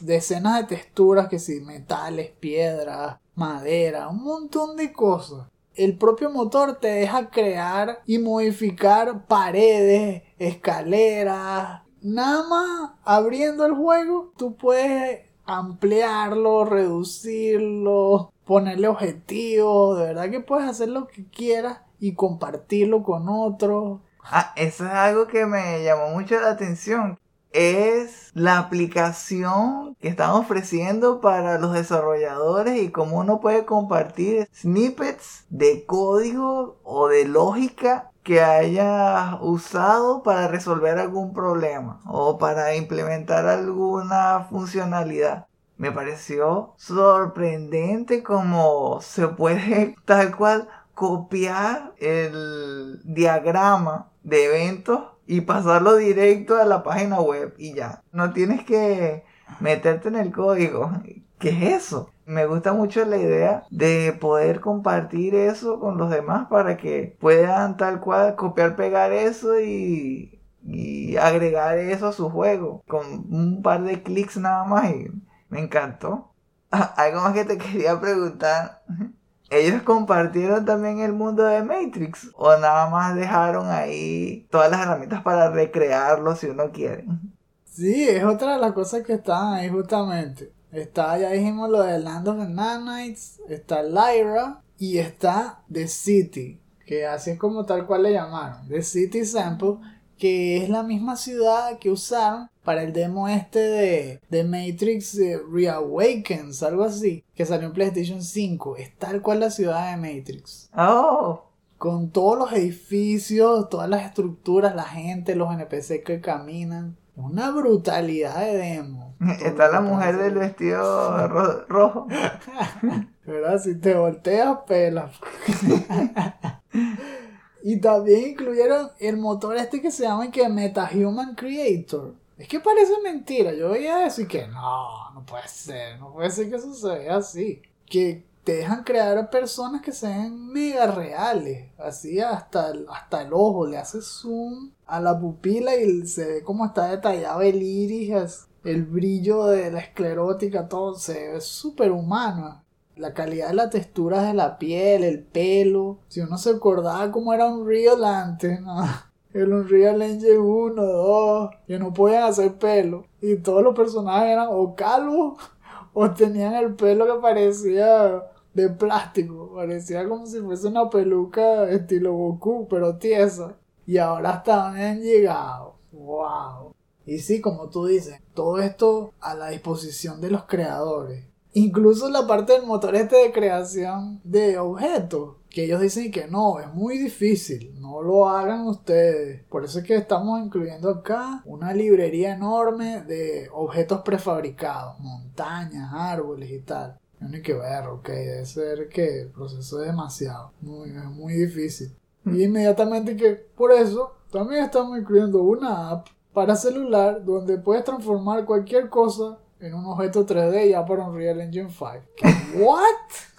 decenas de texturas que si metales, piedras, madera, un montón de cosas. El propio motor te deja crear y modificar paredes, escaleras. Nada más abriendo el juego, tú puedes ampliarlo, reducirlo, ponerle objetivos, de verdad que puedes hacer lo que quieras y compartirlo con otros. Ah, eso es algo que me llamó mucho la atención. Es la aplicación que están ofreciendo para los desarrolladores y cómo uno puede compartir snippets de código o de lógica que haya usado para resolver algún problema o para implementar alguna funcionalidad me pareció sorprendente como se puede tal cual copiar el diagrama de eventos y pasarlo directo a la página web y ya. No tienes que meterte en el código. ¿Qué es eso? Me gusta mucho la idea de poder compartir eso con los demás para que puedan tal cual copiar, pegar eso y, y agregar eso a su juego con un par de clics nada más y me encantó. Algo más que te quería preguntar. ¿Ellos compartieron también el mundo de Matrix? ¿O nada más dejaron ahí todas las herramientas para recrearlo si uno quiere? Sí, es otra de las cosas que están ahí justamente. Está, ya dijimos lo de Land of the Nanites, está Lyra y está The City, que así es como tal cual le llamaron, The City Sample, que es la misma ciudad que usaron para el demo este de, de Matrix eh, Reawakens, algo así, que salió en PlayStation 5. Es tal cual la ciudad de Matrix. Oh. Con todos los edificios, todas las estructuras, la gente, los NPC que caminan. Una brutalidad de demo. Está la mujer del vestido rojo. ¿Verdad? Si te volteas, pelas. Y también incluyeron el motor este que se llama que MetaHuman Creator. Es que parece mentira. Yo veía eso y que no, no puede ser. No puede ser que eso se vea así. Que te dejan crear personas que se ven mega reales. Así hasta el, hasta el ojo. Le hace zoom a la pupila y se ve como está detallado el iris. El brillo de la esclerótica, todo se ve súper humano la calidad de la textura de la piel, el pelo. Si uno se acordaba cómo era un Unreal antes, ¿no? El Unreal Engine 1, 2, que no podían hacer pelo. Y todos los personajes eran o calvos o tenían el pelo que parecía de plástico. Parecía como si fuese una peluca estilo Goku, pero tiesa. Y ahora hasta donde han llegado. ¡Wow! Y sí, como tú dices, todo esto a la disposición de los creadores. Incluso la parte del motor este de creación de objetos. Que ellos dicen que no, es muy difícil. No lo hagan ustedes. Por eso es que estamos incluyendo acá una librería enorme de objetos prefabricados. Montañas, árboles y tal. Tiene que ver, ok, debe ser que el proceso es demasiado. Muy, es muy difícil. Y inmediatamente que por eso también estamos incluyendo una app para celular donde puedes transformar cualquier cosa en un objeto 3D ya para Unreal Engine 5. ¿What?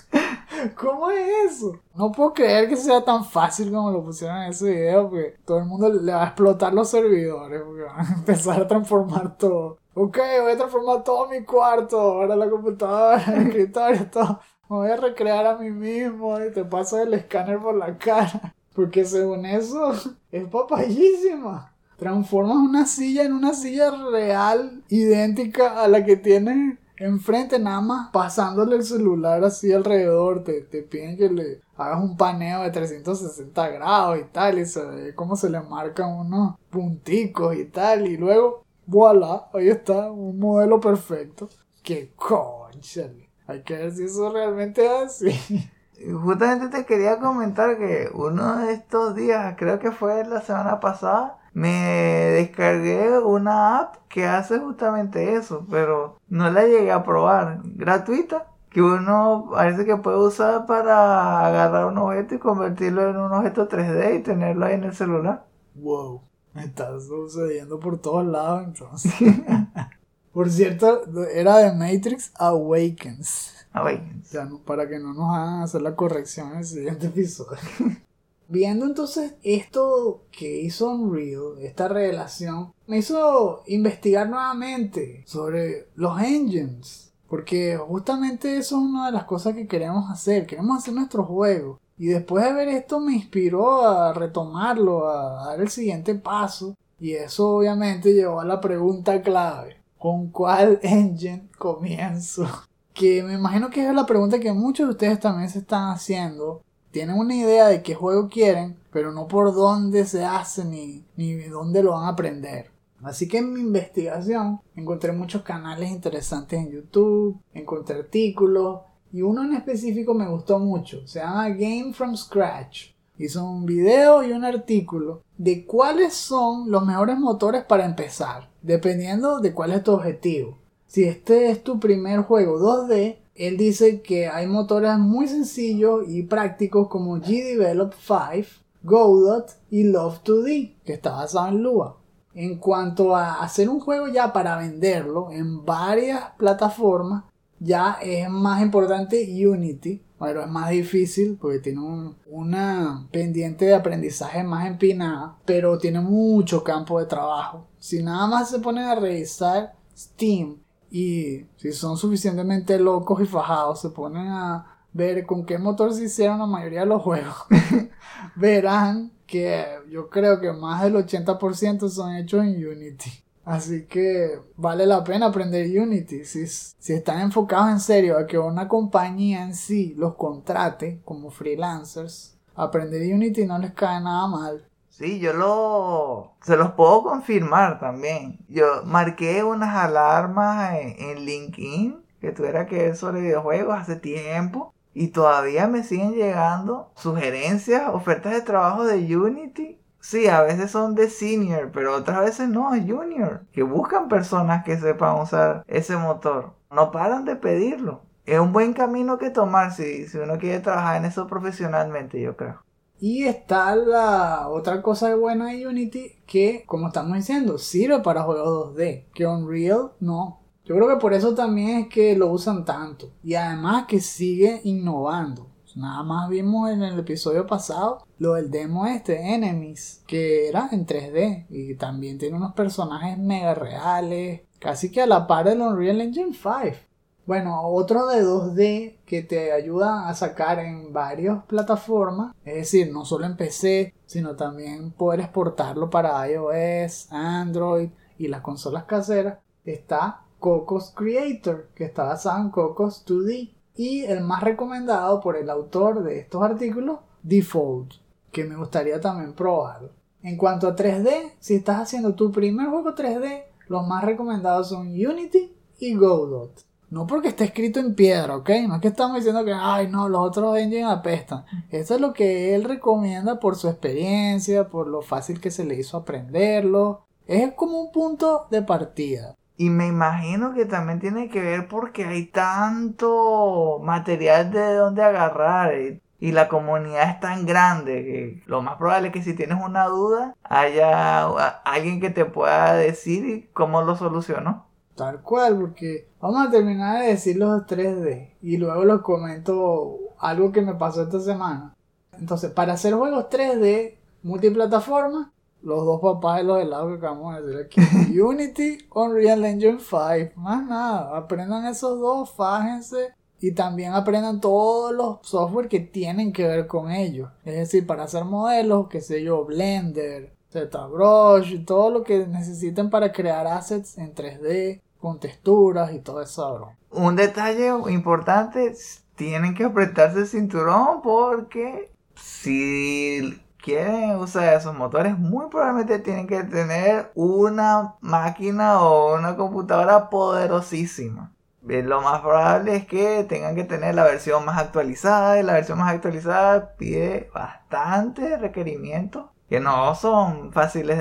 ¿Cómo es eso? No puedo creer que sea tan fácil como lo pusieron en ese video, porque todo el mundo le va a explotar los servidores, porque van a empezar a transformar todo. Ok, voy a transformar todo mi cuarto, ahora la computadora, el escritorio, todo. Me voy a recrear a mí mismo y te paso el escáner por la cara. Porque según eso, es papayísima transformas una silla en una silla real, idéntica a la que tienes enfrente, nada más pasándole el celular así alrededor. Te, te piden que le hagas un paneo de 360 grados y tal, y se ve cómo se le marcan unos punticos y tal, y luego, voilà, ahí está, un modelo perfecto. ¡Qué concha! Hay que ver si eso realmente es así. Justamente te quería comentar que uno de estos días, creo que fue la semana pasada, me descargué una app que hace justamente eso, pero no la llegué a probar. Gratuita, que uno parece que puede usar para agarrar un objeto y convertirlo en un objeto 3D y tenerlo ahí en el celular. Wow, me está sucediendo por todos lados entonces. por cierto, era de Matrix Awakens. Awakens. Ya no- para que no nos hagan hacer la corrección en el siguiente episodio. Viendo entonces esto que hizo Unreal, esta revelación, me hizo investigar nuevamente sobre los engines. Porque justamente eso es una de las cosas que queremos hacer. Queremos hacer nuestro juego. Y después de ver esto me inspiró a retomarlo, a dar el siguiente paso. Y eso obviamente llevó a la pregunta clave. ¿Con cuál engine comienzo? que me imagino que es la pregunta que muchos de ustedes también se están haciendo. Tienen una idea de qué juego quieren, pero no por dónde se hace ni, ni dónde lo van a aprender. Así que en mi investigación encontré muchos canales interesantes en YouTube, encontré artículos y uno en específico me gustó mucho. Se llama Game from Scratch. Hizo un video y un artículo de cuáles son los mejores motores para empezar, dependiendo de cuál es tu objetivo. Si este es tu primer juego 2D, él dice que hay motores muy sencillos y prácticos como GDevelop 5, Godot y Love2D, que está basado en Lua. En cuanto a hacer un juego ya para venderlo en varias plataformas, ya es más importante Unity, pero es más difícil porque tiene un- una pendiente de aprendizaje más empinada, pero tiene mucho campo de trabajo. Si nada más se ponen a revisar Steam y si son suficientemente locos y fajados, se ponen a ver con qué motor se hicieron la mayoría de los juegos, verán que yo creo que más del 80% son hechos en Unity. Así que vale la pena aprender Unity. Si, si están enfocados en serio a que una compañía en sí los contrate como freelancers, aprender Unity no les cae nada mal. Sí, yo lo... Se los puedo confirmar también. Yo marqué unas alarmas en, LinkedIn que tuviera que ver sobre videojuegos hace tiempo. Y todavía me siguen llegando sugerencias, ofertas de trabajo de Unity. Sí, a veces son de senior, pero otras veces no, junior. Que buscan personas que sepan usar ese motor. No paran de pedirlo. Es un buen camino que tomar si, si uno quiere trabajar en eso profesionalmente, yo creo. Y está la otra cosa buena de Unity que, como estamos diciendo, sirve para juegos 2D, que Unreal no. Yo creo que por eso también es que lo usan tanto. Y además que sigue innovando. Nada más vimos en el episodio pasado lo del demo este, Enemies, que era en 3D y también tiene unos personajes mega reales, casi que a la par del Unreal Engine 5. Bueno, otro de 2D que te ayuda a sacar en varias plataformas, es decir, no solo en PC, sino también poder exportarlo para iOS, Android y las consolas caseras, está Cocos Creator, que está basado en Cocos 2D. Y el más recomendado por el autor de estos artículos, Default, que me gustaría también probarlo. En cuanto a 3D, si estás haciendo tu primer juego 3D, los más recomendados son Unity y Godot. No porque esté escrito en piedra, ¿ok? No es que estamos diciendo que, ay, no, los otros engines apestan. Eso es lo que él recomienda por su experiencia, por lo fácil que se le hizo aprenderlo. Es como un punto de partida. Y me imagino que también tiene que ver porque hay tanto material de donde agarrar y, la comunidad es tan grande que lo más probable es que si tienes una duda haya alguien que te pueda decir cómo lo solucionó. Tal cual, porque vamos a terminar de decir los 3D y luego les comento algo que me pasó esta semana. Entonces, para hacer juegos 3D multiplataforma, los dos papás de los helados que acabamos de decir aquí, Unity, Unreal Engine 5, más nada, aprendan esos dos, fájense y también aprendan todos los software que tienen que ver con ellos. Es decir, para hacer modelos, qué sé yo, Blender, ZBrush todo lo que necesiten para crear assets en 3D con texturas y todo eso. Un detalle importante, tienen que apretarse el cinturón porque si quieren usar esos motores, muy probablemente tienen que tener una máquina o una computadora poderosísima. eh, lo más probable es que tengan que tener la versión más actualizada y la versión más actualizada pide bastantes requerimientos que no son fáciles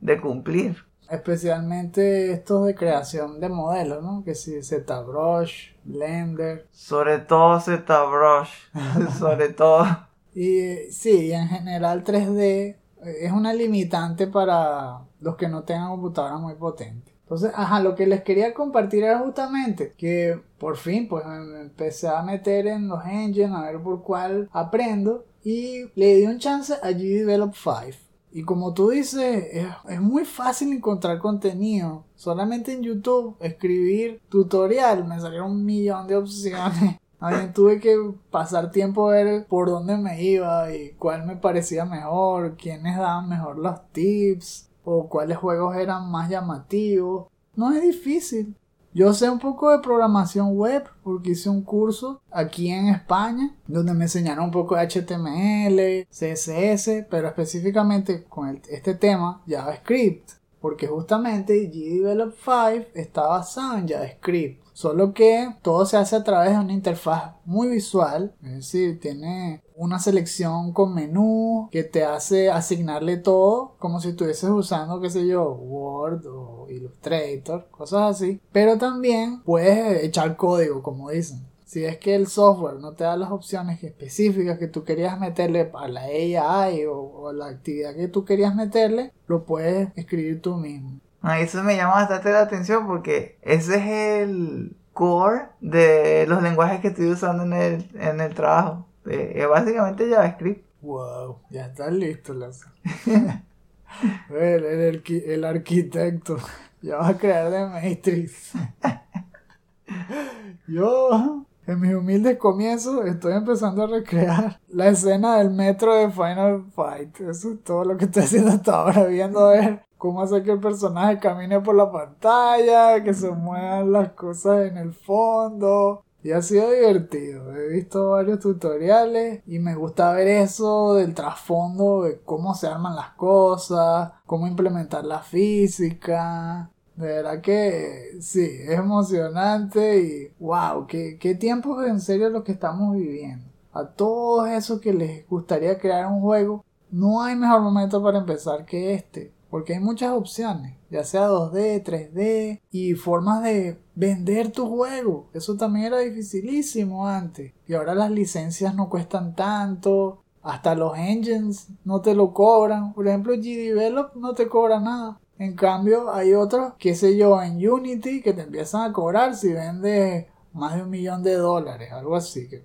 de cumplir. Especialmente estos de creación de modelos, ¿no? Que si ZBrush, Blender. Sobre todo ZBrush, sobre todo. Y sí, en general 3D eh, es una limitante para los que no tengan computadoras muy potentes. Entonces, ajá, lo que les quería compartir era justamente que por fin pues me empecé a meter en los engines a ver por cuál aprendo y le di un chance a G-Develop 5. Y como tú dices, es, muy fácil encontrar contenido. Solamente en YouTube escribir tutorial me salieron un millón de opciones. También tuve que pasar tiempo a ver por dónde me iba y cuál me parecía mejor, quiénes daban mejor los tips o cuáles juegos eran más llamativos. No es difícil. Yo sé un poco de programación web porque hice un curso aquí en España donde me enseñaron un poco de HTML, CSS, pero específicamente con este tema JavaScript, porque justamente GDevelop 5 está basado en JavaScript. Solo que todo se hace a través de una interfaz muy visual, es decir, tiene una selección con menú que te hace asignarle todo como si estuvieses usando, qué sé yo, Word o Illustrator, cosas así. Pero también puedes echar código, como dicen. Si es que el software no te da las opciones específicas que tú querías meterle a la AI o, o la actividad que tú querías meterle, lo puedes escribir tú mismo. Ah, eso me llama bastante la atención porque ese es el core de los lenguajes que estoy usando en el, en el trabajo. Eh, es básicamente JavaScript. Wow, ya estás listo, Lazo. el, el, el, arquitecto. Ya vas a crear de Matrix. Yo, en mis humildes comienzos, estoy empezando a recrear la escena del metro de Final Fight. Eso es todo lo que estoy haciendo hasta ahora, viendo a ver cómo hacer que el personaje camine por la pantalla, que se muevan las cosas en el fondo. Y ha sido divertido. He visto varios tutoriales y me gusta ver eso del trasfondo de cómo se arman las cosas, cómo implementar la física. De verdad que sí, es emocionante y wow, qué, qué tiempos en serio lo que estamos viviendo. A todos esos que les gustaría crear un juego, no hay mejor momento para empezar que este porque hay muchas opciones, ya sea 2D, 3D y formas de vender tu juego. Eso también era dificilísimo antes. Y ahora las licencias no cuestan tanto, hasta los engines no te lo cobran. Por ejemplo, GDevelop no te cobra nada. En cambio, hay otros, qué sé yo, en Unity que te empiezan a cobrar si vendes más de un millón de dólares, algo así. Que,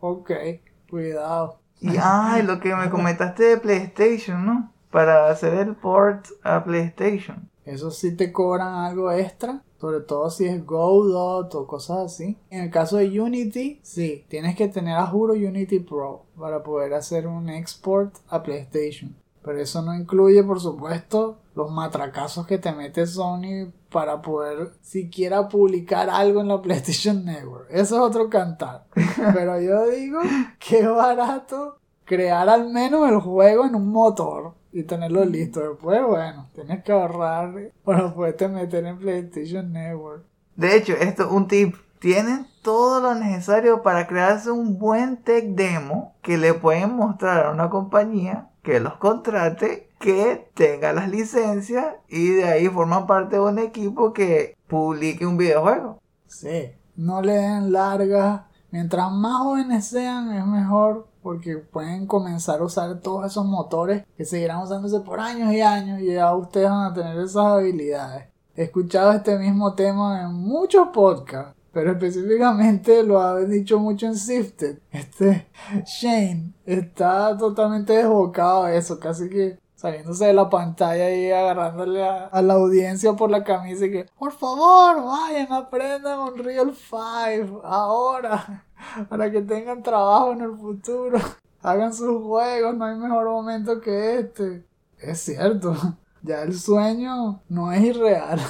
ok, cuidado. Y ay, lo que me comentaste de PlayStation, ¿no? Para hacer el port a PlayStation. Eso sí te cobran algo extra, sobre todo si es Godot o cosas así. En el caso de Unity, sí, tienes que tener a juro Unity Pro para poder hacer un export a PlayStation. Pero eso no incluye, por supuesto, los matracazos que te mete Sony para poder siquiera publicar algo en la PlayStation Network. Eso es otro cantar. Pero yo digo que barato crear al menos el juego en un motor y tenerlo listo. Después, bueno, tienes que ahorrar para poderte meter en PlayStation Network. De hecho, esto es un tip. Tienen todo lo necesario para crearse un buen tech demo que le pueden mostrar a una compañía que los contrate, que tenga las licencias y de ahí forman parte de un equipo que publique un videojuego. Sí, no le den largas. Mientras más jóvenes sean, es mejor porque pueden comenzar a usar todos esos motores que seguirán usándose por años y años y ya ustedes van a tener esas habilidades. He escuchado este mismo tema en muchos podcasts, pero específicamente lo ha dicho mucho en Sifted. Este Shane está totalmente desbocado a eso, casi que saliéndose de la pantalla y agarrándole a, la audiencia por la camisa y que, por favor, vayan, aprendan un Real 5 ahora para que tengan trabajo en el futuro. Hagan sus juegos, no hay mejor momento que este. Es cierto, ya el sueño no es irreal.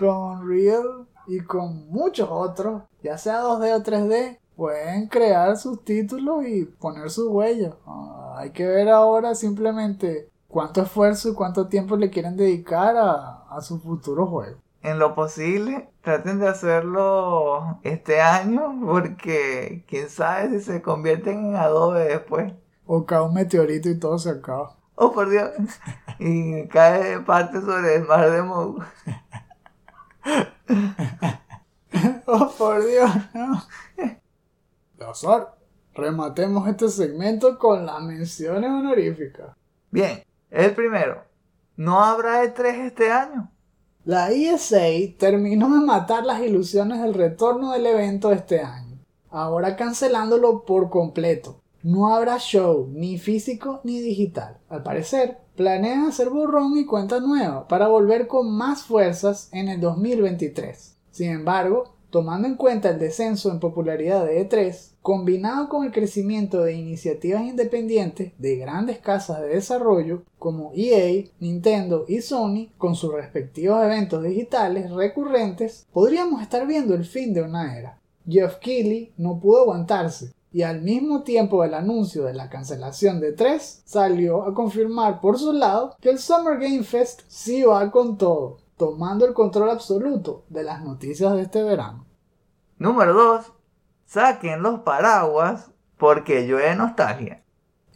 Con Real y con muchos otros, ya sea 2D o 3D, pueden crear sus títulos y poner su huella. Ah, hay que ver ahora simplemente cuánto esfuerzo y cuánto tiempo le quieren dedicar a, a su futuro juego. en lo posible, traten de hacerlo este año porque quién sabe si se convierten en Adobe después. O cae un meteorito y todo se acaba. Oh, por Dios. Y cae parte sobre el mar de Moe. Oh, por Dios, no. Lazar, rematemos este segmento con las menciones honoríficas. Bien, el primero. ¿No habrá E3 este año? La ESA terminó de matar las ilusiones del retorno del evento este año, ahora cancelándolo por completo. No habrá show, ni físico ni digital. Al parecer, planean hacer borrón y cuenta nueva para volver con más fuerzas en el 2023. Sin embargo, tomando en cuenta el descenso en popularidad de E3, combinado con el crecimiento de iniciativas independientes de grandes casas de desarrollo como EA, Nintendo y Sony, con sus respectivos eventos digitales recurrentes, podríamos estar viendo el fin de una era. Jeff Keighley no pudo aguantarse y al mismo tiempo del anuncio de la cancelación de 3, salió a confirmar por su lado que el Summer Game Fest sí va con todo, tomando el control absoluto de las noticias de este verano. Número 2. Saquen los paraguas porque llueve nostalgia.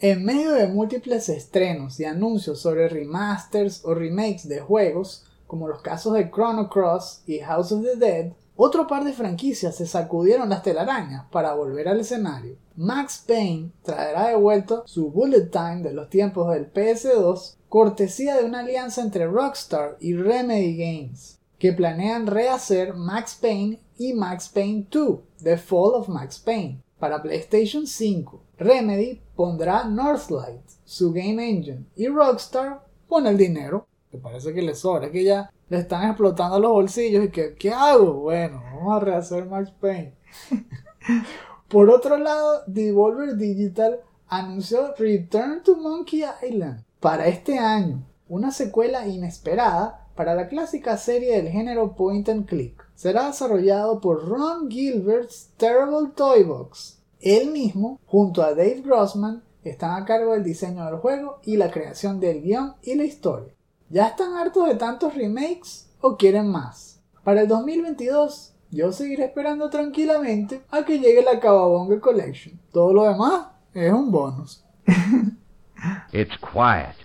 En medio de múltiples estrenos y anuncios sobre remasters o remakes de juegos, como los casos de Chrono Cross y House of the Dead, otro par de franquicias se sacudieron las telarañas para volver al escenario. Max Payne traerá de vuelta su bullet time de los tiempos del PS2, cortesía de una alianza entre Rockstar y Remedy Games, que planean rehacer Max Payne y Max Payne 2, The Fall of Max Payne, para PlayStation 5. Remedy pondrá Northlight, su game engine, y Rockstar pone el dinero. Me parece que le sobra, que ya le están explotando los bolsillos y que, ¿qué hago? Bueno, vamos a rehacer Max Payne. Por otro lado, Devolver Digital anunció Return to Monkey Island para este año, una secuela inesperada para la clásica serie del género Point and Click. Será desarrollado por Ron Gilbert's Terrible Toy Box. Él mismo, junto a Dave Grossman, están a cargo del diseño del juego y la creación del guion y la historia. ¿Ya están hartos de tantos remakes o quieren más? Para el 2022 yo seguiré esperando tranquilamente a que llegue la Cababonga Collection. Todo lo demás es un bonus. It's quiet.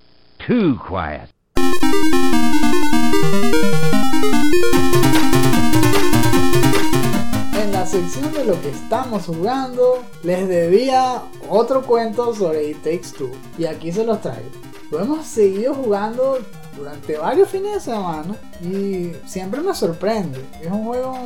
Too quiet. En la sección de lo que estamos jugando, les debía otro cuento sobre It Takes Two. Y aquí se los traigo. Lo hemos seguido jugando durante varios fines de semana y siempre me sorprende. Es un juego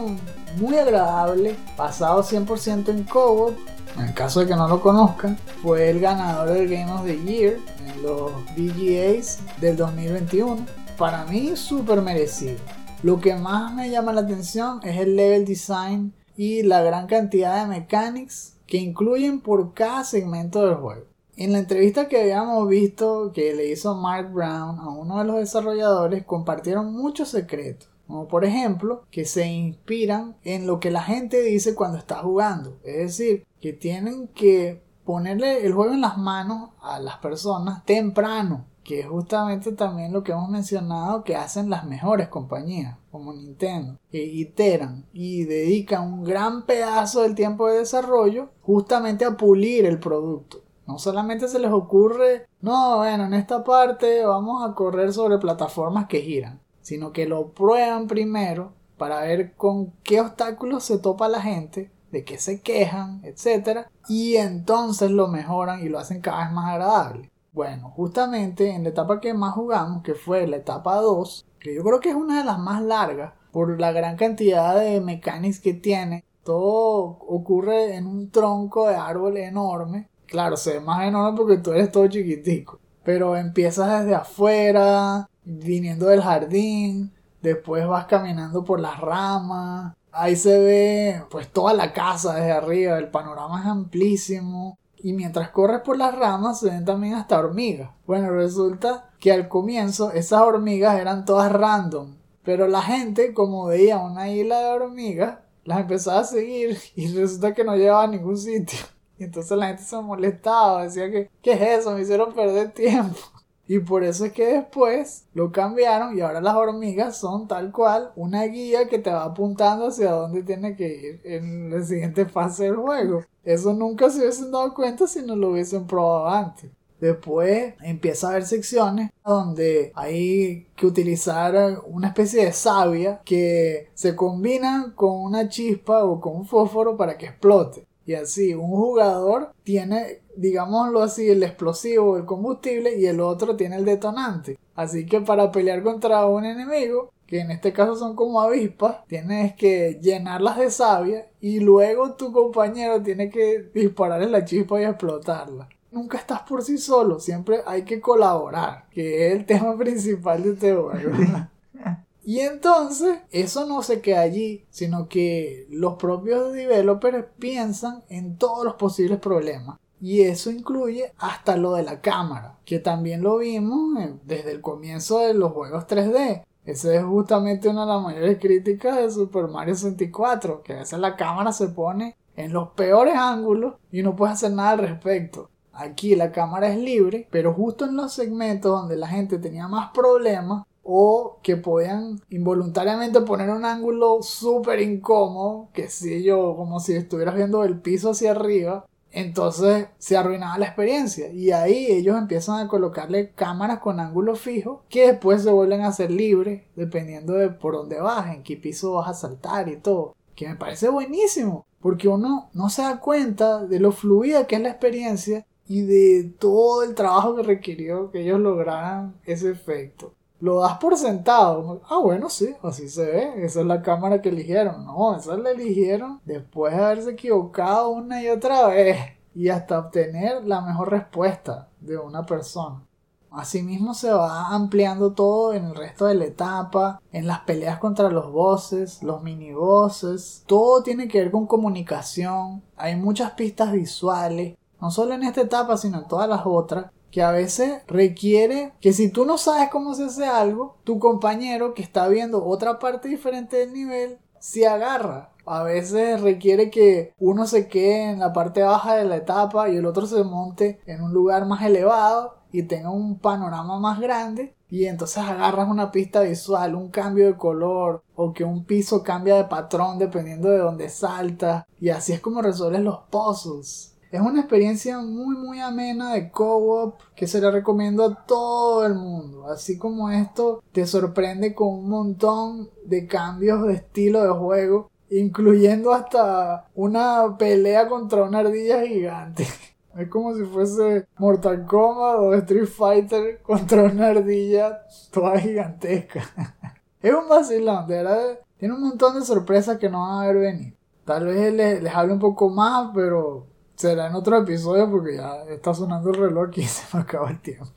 muy agradable, basado 100% en co En caso de que no lo conozcan, fue el ganador del Game of the Year en los VGAs del 2021. Para mí, súper merecido. Lo que más me llama la atención es el level design y la gran cantidad de mechanics que incluyen por cada segmento del juego. En la entrevista que habíamos visto que le hizo Mark Brown a uno de los desarrolladores, compartieron muchos secretos. Como por ejemplo, que se inspiran en lo que la gente dice cuando está jugando. Es decir, que tienen que ponerle el juego en las manos a las personas temprano. Que es justamente también lo que hemos mencionado que hacen las mejores compañías, como Nintendo, que iteran y dedican un gran pedazo del tiempo de desarrollo justamente a pulir el producto. No solamente se les ocurre, no, bueno, en esta parte vamos a correr sobre plataformas que giran, sino que lo prueban primero para ver con qué obstáculos se topa la gente, de qué se quejan, etc. Y entonces lo mejoran y lo hacen cada vez más agradable. Bueno, justamente en la etapa que más jugamos, que fue la etapa 2, que yo creo que es una de las más largas, por la gran cantidad de mecánicas que tiene, todo ocurre en un tronco de árbol enorme Claro, se ve más enorme porque tú eres todo chiquitico. Pero empiezas desde afuera, viniendo del jardín, después vas caminando por las ramas. Ahí se ve pues toda la casa desde arriba, el panorama es amplísimo. Y mientras corres por las ramas se ven también hasta hormigas. Bueno, resulta que al comienzo esas hormigas eran todas random. Pero la gente, como veía una isla de hormigas, las empezaba a seguir y resulta que no llevaba a ningún sitio. Y entonces la gente se molestaba, decía que, ¿qué es eso? Me hicieron perder tiempo. Y por eso es que después lo cambiaron y ahora las hormigas son tal cual una guía que te va apuntando hacia dónde tiene que ir en la siguiente fase del juego. Eso nunca se hubiesen dado cuenta si no lo hubiesen probado antes. Después empieza a haber secciones donde hay que utilizar una especie de savia que se combina con una chispa o con un fósforo para que explote. Y así, un jugador tiene, digámoslo así, el explosivo, el combustible y el otro tiene el detonante. Así que para pelear contra un enemigo, que en este caso son como avispas, tienes que llenarlas de savia y luego tu compañero tiene que dispararle la chispa y explotarla nunca estás por sí solo, siempre hay que colaborar, que es el tema principal de este juego. y entonces, eso no se queda allí, sino que los propios developers piensan en todos los posibles problemas. Y eso incluye hasta lo de la cámara, que también lo vimos eh, desde el comienzo de los juegos 3D. Esa es justamente una de las mayores críticas de Super Mario 64, que a veces la cámara se pone en los peores ángulos y no puedes hacer nada al respecto. Aquí la cámara es libre, pero justo en los segmentos donde la gente tenía más problemas o que podían involuntariamente poner un ángulo súper incómodo, que si yo como si estuvieras viendo el piso hacia arriba, entonces se arruinaba la experiencia y ahí ellos empiezan a colocarle cámaras con ángulo fijo que después se vuelven a ser libres dependiendo de por dónde vas, en qué piso vas a saltar y todo, que me parece buenísimo porque uno no se da cuenta de lo fluida que es la experiencia y de todo el trabajo que requirió que ellos lograran ese efecto. Lo das por sentado. Ah, bueno, sí, así se ve. Esa es la cámara que eligieron. No, esa la eligieron después de haberse equivocado una y otra vez. Y hasta obtener la mejor respuesta de una persona. Asimismo se va ampliando todo en el resto de la etapa, en las peleas contra los bosses, los mini bosses, todo tiene que ver con comunicación, hay muchas pistas visuales, no solo en esta etapa, sino en todas las otras, que a veces requiere que si tú no sabes cómo se hace algo, tu compañero que está viendo otra parte diferente del nivel, se agarra. A veces requiere que uno se quede en la parte baja de la etapa y el otro se monte en un lugar más elevado y tenga un panorama más grande y entonces agarras una pista visual, un cambio de color o que un piso cambia de patrón dependiendo de dónde salta y así es como resuelves los puzzles. Es una experiencia muy muy amena de co-op que se la recomiendo a todo el mundo. Así como esto te sorprende con un montón de cambios de estilo de juego, incluyendo hasta una pelea contra una ardilla gigante. Es como si fuese Mortal Kombat o Street Fighter contra una ardilla toda gigantesca. Es un vacilón, de verdad. Tiene un montón de sorpresas que no van a ver venir. Tal vez les, les hable un poco más, pero será en otro episodio porque ya está sonando el reloj y se me acaba el tiempo.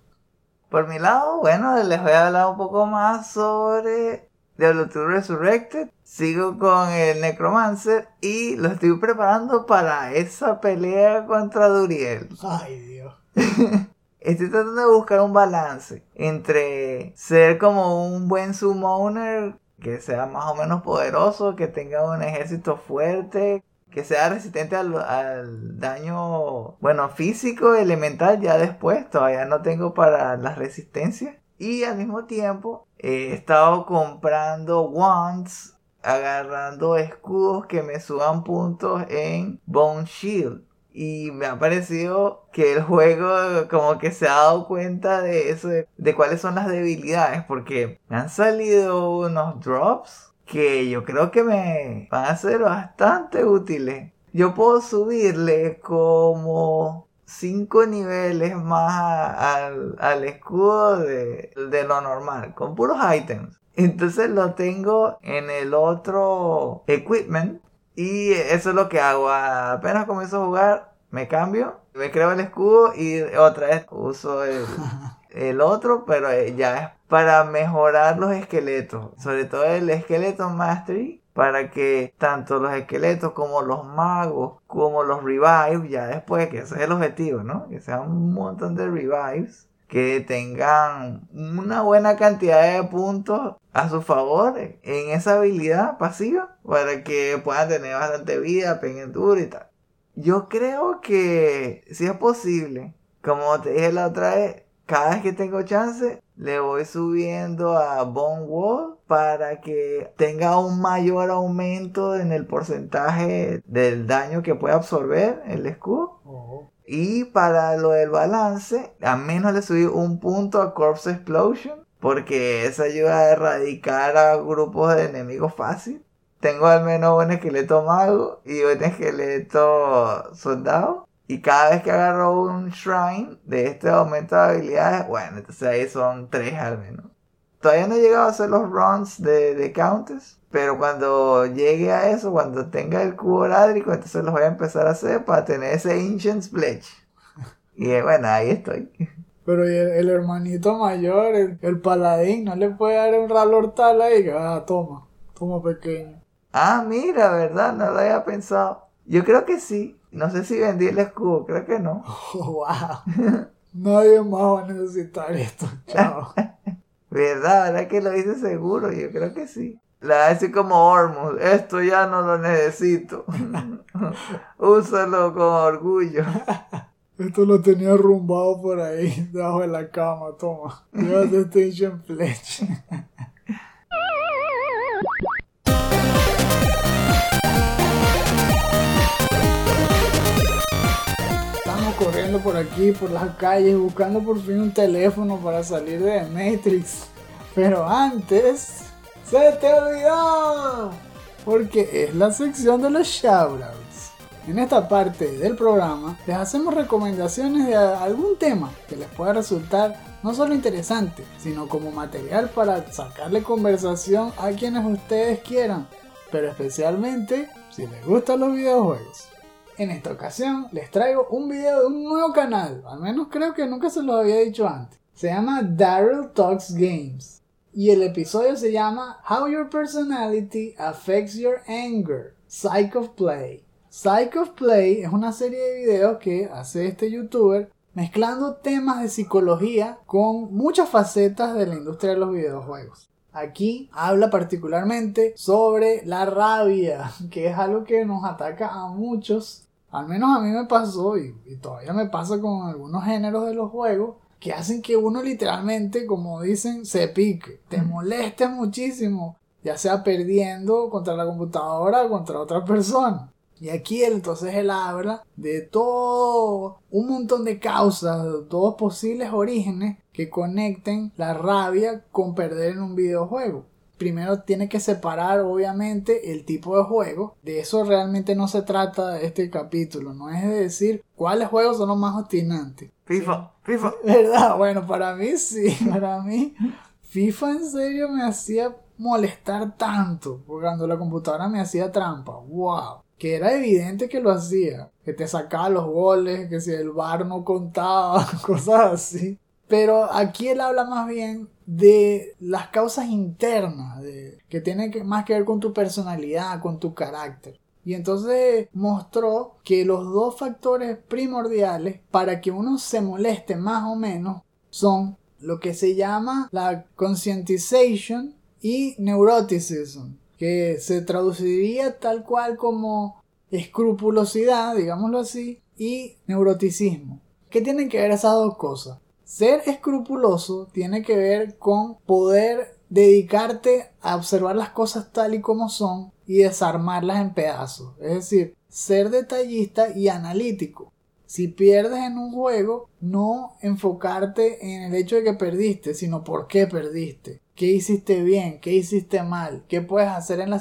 Por mi lado, bueno, les voy a hablar un poco más sobre Diablo 2 Resurrected. Sigo con el Necromancer y lo estoy preparando para esa pelea contra Duriel. Ay, Dios. Estoy tratando de buscar un balance entre ser como un buen summoner que sea más o menos poderoso, que tenga un ejército fuerte, que sea resistente al, daño, bueno, físico, elemental, ya después, todavía no tengo para la resistencia. Y al mismo tiempo he estado comprando wands, agarrando escudos que me suban puntos en Bone Shield. Y me ha parecido que el juego como que se ha dado cuenta de eso, de, de cuáles son las debilidades, porque me han salido unos drops que yo creo que me van a ser bastante útiles. Yo puedo subirle como 5 niveles más al, escudo de, de, lo normal, con puros ítems. Entonces lo tengo en el otro equipment y eso es lo que hago. Apenas comienzo a jugar, me cambio, me creo el escudo y otra vez uso el, el otro, pero ya es para mejorar los esqueletos, sobre todo el esqueleto mastery, para que tanto los esqueletos como los magos, como los revives, ya después, que ese es el objetivo, ¿no? Que sean un montón de revives, que tengan una buena cantidad de puntos a su favor en esa habilidad pasiva, para que puedan tener bastante vida, duro y tal. Yo creo que si es posible, como te dije la otra vez, cada vez que tengo chance, le voy subiendo a Bone Wall para que tenga un mayor aumento en el porcentaje del daño que puede absorber el escudo. Oh. Y para lo del balance, a menos le subí un punto a Corpse Explosion. Porque eso ayuda a erradicar a grupos de enemigos fácil. Tengo al menos un esqueleto mago y un esqueleto soldado. Y cada vez que agarro un shrine de este aumento de habilidades, bueno, entonces ahí son tres al menos. Todavía no he llegado a hacer los runs de, de Countess. Pero cuando llegue a eso, cuando tenga el cubo ládrico, entonces los voy a empezar a hacer para tener ese Ancient Pledge. Y eh, bueno, ahí estoy. Pero y el, el hermanito mayor, el, el paladín, no le puede dar un ralortal ahí que, ah, toma, toma pequeño. Ah, mira, ¿verdad? No lo había pensado. Yo creo que sí. No sé si vendí el escudo, creo que no. Oh, wow. Nadie más va a necesitar esto, chao. ¿Verdad? ¿Verdad que lo hice seguro? Yo creo que sí. La voy a decir como Ormus, esto ya no lo necesito. Úsalo con orgullo. Esto lo tenía arrumbado por ahí, debajo de la cama, toma. Llévate este Pledge. Estamos corriendo por aquí, por las calles, buscando por fin un teléfono para salir de Matrix. Pero antes, ¡se te olvidó! Porque es la sección de los shoutouts. En esta parte del programa les hacemos recomendaciones de algún tema que les pueda resultar no solo interesante, sino como material para sacarle conversación a quienes ustedes quieran, pero especialmente si les gustan los videojuegos. En esta ocasión les traigo un video de un nuevo canal, al menos creo que nunca se lo había dicho antes. Se llama Daryl Talks Games y el episodio se llama How Your Personality Affects Your Anger, Psych of Play. Psych of Play es una serie de videos que hace este youtuber mezclando temas de psicología con muchas facetas de la industria de los videojuegos. Aquí habla particularmente sobre la rabia, que es algo que nos ataca a muchos. Al menos a mí me pasó y, y todavía me pasa con algunos géneros de los juegos que hacen que uno literalmente, como dicen, se pique, te moleste muchísimo, ya sea perdiendo contra la computadora o contra otra persona. Y aquí entonces él habla de todo un montón de causas, de todos posibles orígenes que conecten la rabia con perder en un videojuego. Primero tiene que separar obviamente el tipo de juego. De eso realmente no se trata este capítulo. No es de decir cuáles juegos son los más obstinantes. FIFA, FIFA. ¿Verdad? Bueno, para mí sí. Para mí FIFA en serio me hacía molestar tanto. Porque cuando la computadora me hacía trampa. ¡Wow! que era evidente que lo hacía, que te sacaba los goles, que si el bar no contaba, cosas así. Pero aquí él habla más bien de las causas internas, que tienen que, más que ver con tu personalidad, con tu carácter. Y entonces mostró que los dos factores primordiales para que uno se moleste más o menos son lo que se llama la conscientization y neuroticism que se traduciría tal cual como escrupulosidad, digámoslo así, y neuroticismo. ¿Qué tienen que ver esas dos cosas? Ser escrupuloso tiene que ver con poder dedicarte a observar las cosas tal y como son y desarmarlas en pedazos. Es decir, ser detallista y analítico. Si pierdes en un juego, no enfocarte en el hecho de que perdiste, sino por qué perdiste qué hiciste bien, qué hiciste mal, qué puedes hacer en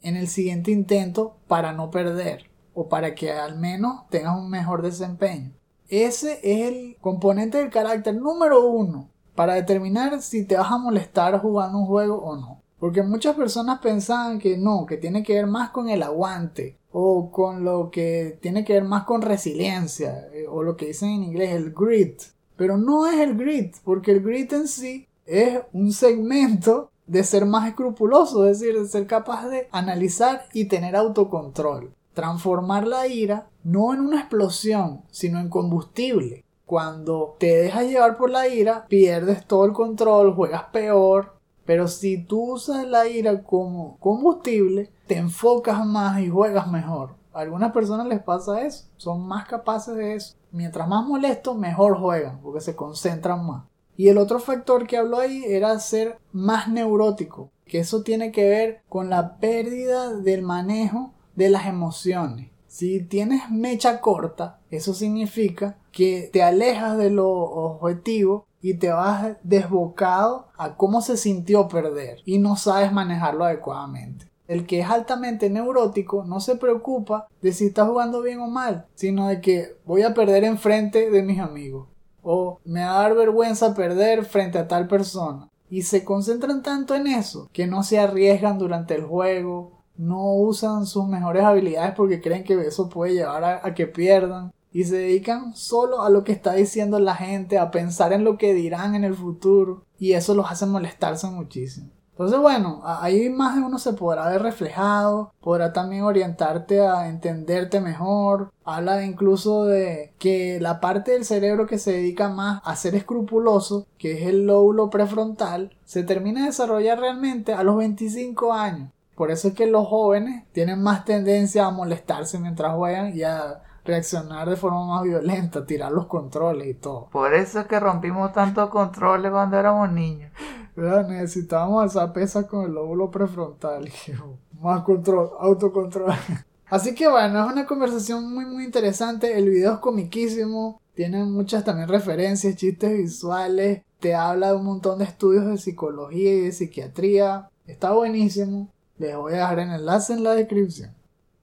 en el siguiente intento para no perder o para que al menos tengas un mejor desempeño. Ese es el componente del carácter número uno para determinar si te vas a molestar jugando un juego o no. Porque muchas personas pensaban que no, que tiene que ver más con el aguante o con lo que tiene que ver más con resiliencia eh, o lo que dicen en inglés el grit. Pero no es el grit, porque el grit en sí es un segmento de ser más escrupuloso, es decir, de ser capaz de analizar y tener autocontrol. Transformar la ira no en una explosión, sino en combustible. Cuando te dejas llevar por la ira, pierdes todo el control, juegas peor. Pero si tú usas la ira como combustible, te enfocas más y juegas mejor. A algunas personas les pasa eso, son más capaces de eso. mientras más molesto, mejor juegan, porque se concentran más. Y el otro factor que habló ahí era ser más neurótico, que eso tiene que ver con la pérdida del manejo de las emociones. Si tienes mecha corta, eso significa que te alejas de lo objetivo y te vas desbocado a cómo se sintió perder y no sabes manejarlo adecuadamente. El que es altamente neurótico no se preocupa de si está jugando bien o mal, sino de que voy a perder enfrente de mis amigos o me va a dar vergüenza perder frente a tal persona. Y se concentran tanto en eso que no se arriesgan durante el juego, no usan sus mejores habilidades porque creen que eso puede llevar a, que pierdan y se dedican solo a lo que está diciendo la gente, a pensar en lo que dirán en el futuro y eso los hace molestarse muchísimo. Entonces, bueno, ahí más de uno se podrá ver reflejado, podrá también orientarte a entenderte mejor. Habla incluso de que la parte del cerebro que se dedica más a ser escrupuloso, que es el lóbulo prefrontal, se termina de desarrollar realmente a los 25 años. Por eso es que los jóvenes tienen más tendencia a molestarse mientras juegan y a reaccionar de forma más violenta, tirar los controles y todo. Por eso es que rompimos tantos controles cuando éramos niños. ¿Verdad? Necesitábamos esa pesa con el lóbulo prefrontal. Más control, autocontrol. Así que bueno, es una conversación muy muy interesante. El video es comiquísimo. Tiene muchas también referencias, chistes visuales. Te habla de un montón de estudios de psicología y de psiquiatría. Está buenísimo. Les voy a dejar el enlace en la descripción.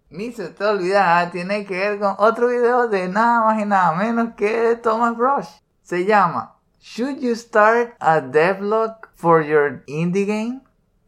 Ni se te olvida, tiene que ver con otro video de nada más y nada menos que Thomas Brush. Se llama Should you start a devlog for your indie game?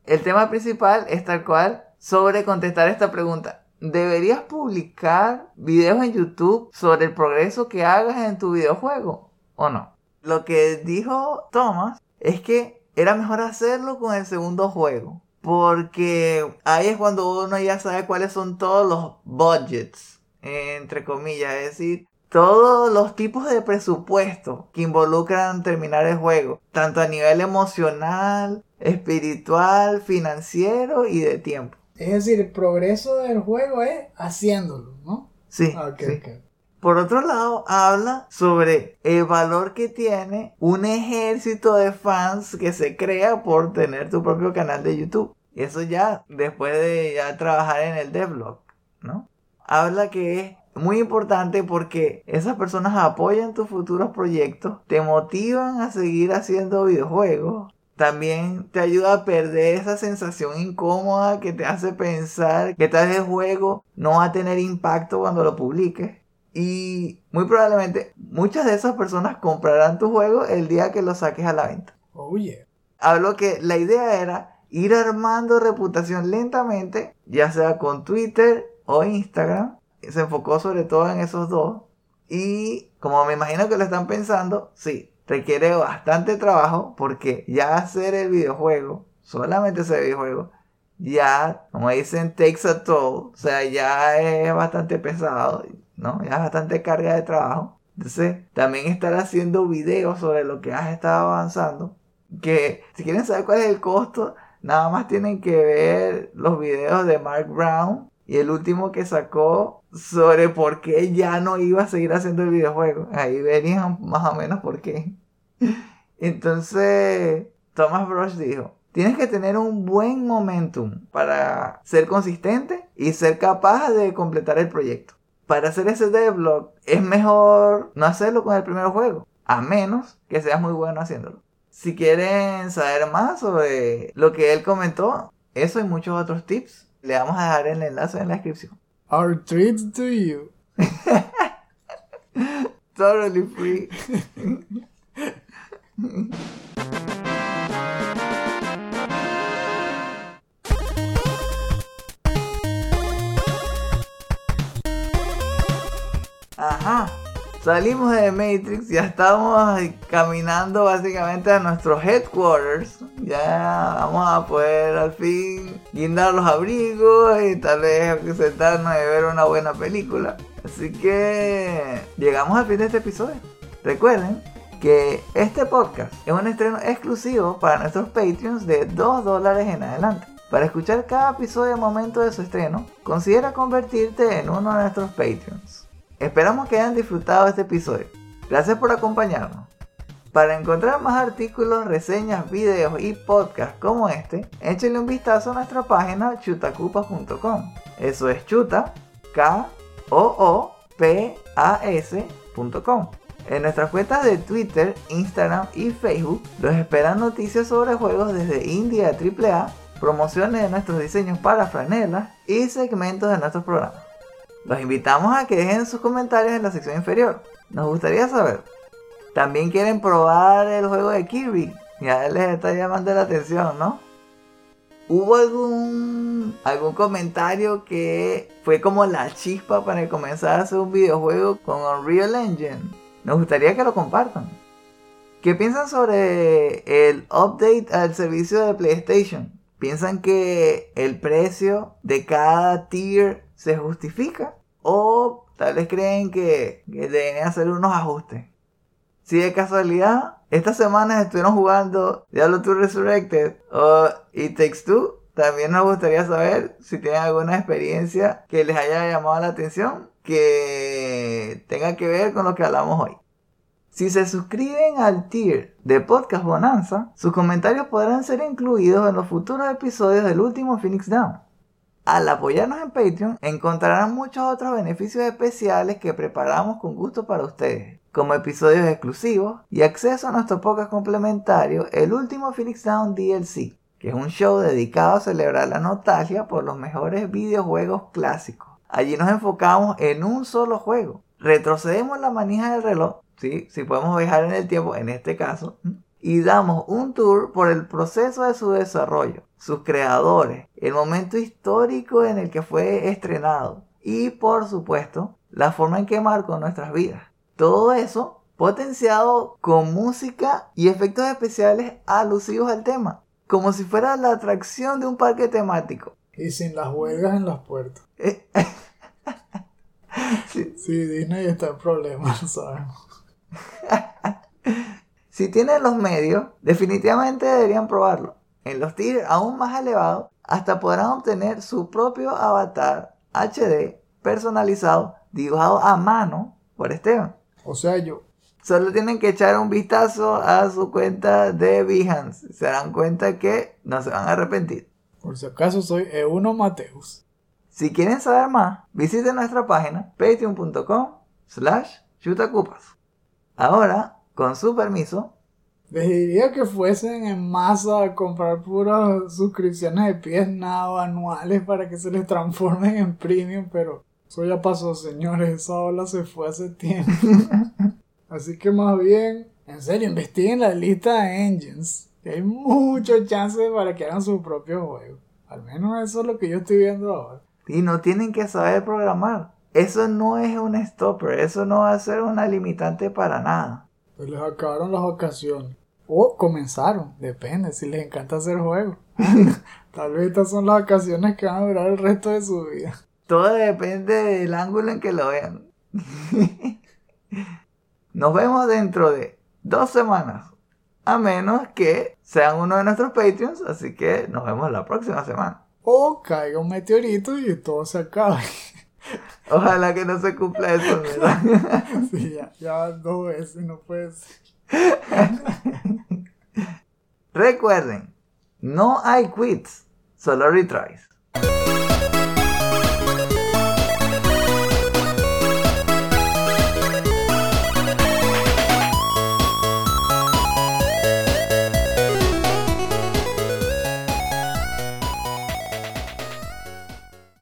El tema principal es tal cual sobre contestar esta pregunta. ¿Deberías publicar videos en YouTube sobre el progreso que hagas en tu videojuego o no? Lo que dijo Thomas es que era mejor hacerlo con el segundo juego. Porque ahí es cuando uno ya sabe cuáles son todos los budgets, entre comillas. Es decir, todos los tipos de presupuesto que involucran terminar el juego, tanto a nivel emocional, espiritual, financiero y de tiempo. Es decir, el progreso del juego es haciéndolo, ¿no? Sí. Ah, ok, sí. ok. Por otro lado, habla sobre el valor que tiene un ejército de fans que se crea por tener tu propio canal de YouTube. Y eso ya después de ya trabajar en el devlog, ¿no? Habla que es muy importante porque esas personas apoyan tus futuros proyectos, te motivan a seguir haciendo videojuegos, también te ayuda a perder esa sensación incómoda que te hace pensar que tal vez el juego no va a tener impacto cuando lo publiques. Y muy probablemente muchas de esas personas comprarán tu juego el día que lo saques a la venta. Oh, yeah. Hablo que la idea era ir armando reputación lentamente, ya sea con Twitter o Instagram. Se enfocó sobre todo en esos dos. Y como me imagino que lo están pensando, sí, requiere bastante trabajo porque ya hacer el videojuego, solamente ese videojuego, ya, como dicen, takes a toll. O sea, ya es bastante pesado, ¿no? Ya es bastante carga de trabajo. Entonces, también estar haciendo videos sobre lo que has estado avanzando. Que si quieren saber cuál es el costo, nada más tienen que ver los videos de Mark Brown y el último que sacó sobre por qué ya no iba a seguir haciendo el videojuego. Ahí verían más o menos por qué. Entonces, Thomas Brush dijo, tienes que tener un buen momentum para ser consistente y ser capaz de completar el proyecto. Para hacer ese devlog es mejor no hacerlo con el primer juego, a menos que seas muy bueno haciéndolo. Si quieren saber más sobre lo que él comentó, eso y muchos otros tips, le vamos a dejar el enlace en la descripción. Our treats to you. Totally free. Ajá. Salimos de Matrix, ya estamos caminando básicamente a nuestros headquarters. Ya vamos a poder al fin guindar los abrigos y tal vez sentarnos y ver una buena película. Así que llegamos al fin de este episodio. Recuerden que este podcast es un estreno exclusivo para nuestros Patreons de 2 dólares en adelante. Para escuchar cada episodio al momento de su estreno, considera convertirte en uno de nuestros Patreons. Esperamos que hayan disfrutado este episodio. Gracias por acompañarnos. Para encontrar más artículos, reseñas, videos y podcasts como este, échenle un vistazo a nuestra página chutacupas.com. Eso es chuta, K O O P A S.com. En nuestras cuentas de Twitter, Instagram y Facebook los esperan noticias sobre juegos desde indie a AAA, promociones de nuestros diseños para franelas y segmentos de nuestros programas. Los invitamos a que dejen sus comentarios en la sección inferior. Nos gustaría saber. También quieren probar el juego de Kirby. Ya les está llamando la atención, ¿no? ¿Hubo algún, algún comentario que fue como la chispa para comenzar a hacer un videojuego con Unreal Engine? Nos gustaría que lo compartan. ¿Qué piensan sobre el update al servicio de PlayStation? ¿Piensan que el precio de cada tier se justifica? ¿O tal vez creen que, que deben hacer unos ajustes? Si de casualidad estas semanas estuvieron jugando Diablo 2 Resurrected o It Takes Two, también nos gustaría saber si tienen alguna experiencia que les haya llamado la atención que tenga que ver con lo que hablamos hoy. Si se suscriben al tier de Podcast Bonanza, sus comentarios podrán ser incluidos en los futuros episodios del último Phoenix Down. Al apoyarnos en Patreon, encontrarán muchos otros beneficios especiales que preparamos con gusto para ustedes, como episodios exclusivos y acceso a nuestro podcast complementario, el último Phoenix Down DLC, que es un show dedicado a celebrar la nostalgia por los mejores videojuegos clásicos. Allí nos enfocamos en un solo juego. Retrocedemos la manija del reloj, ¿sí? si podemos viajar en el tiempo, en este caso, y damos un tour por el proceso de su desarrollo, sus creadores, el momento histórico en el que fue estrenado y, por supuesto, la forma en que marcó nuestras vidas. Todo eso potenciado con música y efectos especiales alusivos al tema, como si fuera la atracción de un parque temático. Y sin las huelgas en las puertas. Eh, Sí, Disney está en problemas, sabemos. Si tienen los medios, definitivamente deberían probarlo. En los tiers aún más elevados, hasta podrán obtener su propio avatar HD personalizado, dibujado a mano por Esteban. O sea, yo. Solo tienen que echar un vistazo a su cuenta de Behance. Se darán cuenta que no se van a arrepentir. Por si acaso soy Euno Mateus. Si quieren saber más, visiten nuestra página patreon.com slash. Ahora, con su permiso, diría que fuesen en masa a comprar puras suscripciones de pies nada anuales para que se les transformen en premium, pero eso ya pasó, señores. Esa ola se fue hace tiempo. Así que más bien, en serio, investiguen la lista de engines. Que hay muchos chances para que hagan su propio juego. Al menos eso es lo que yo estoy viendo ahora. y no tienen que saber programar. Eso no es un stopper, eso no va a ser una limitante para nada. Pues les acabaron las vacaciones. O comenzaron, depende si les encanta hacer juegos. Tal vez estas son las vacaciones que van a durar el resto de su vida. Todo depende del ángulo en que lo vean. Nos vemos dentro de dos semanas. A menos que sean uno de nuestros Patreons, así que nos vemos la próxima semana. O caiga un meteorito y todo se acabe. Ojalá que no se cumpla eso, ¿verdad? Sí, ya, ya dos veces, no puede ser. Recuerden, no hay quits, solo retries.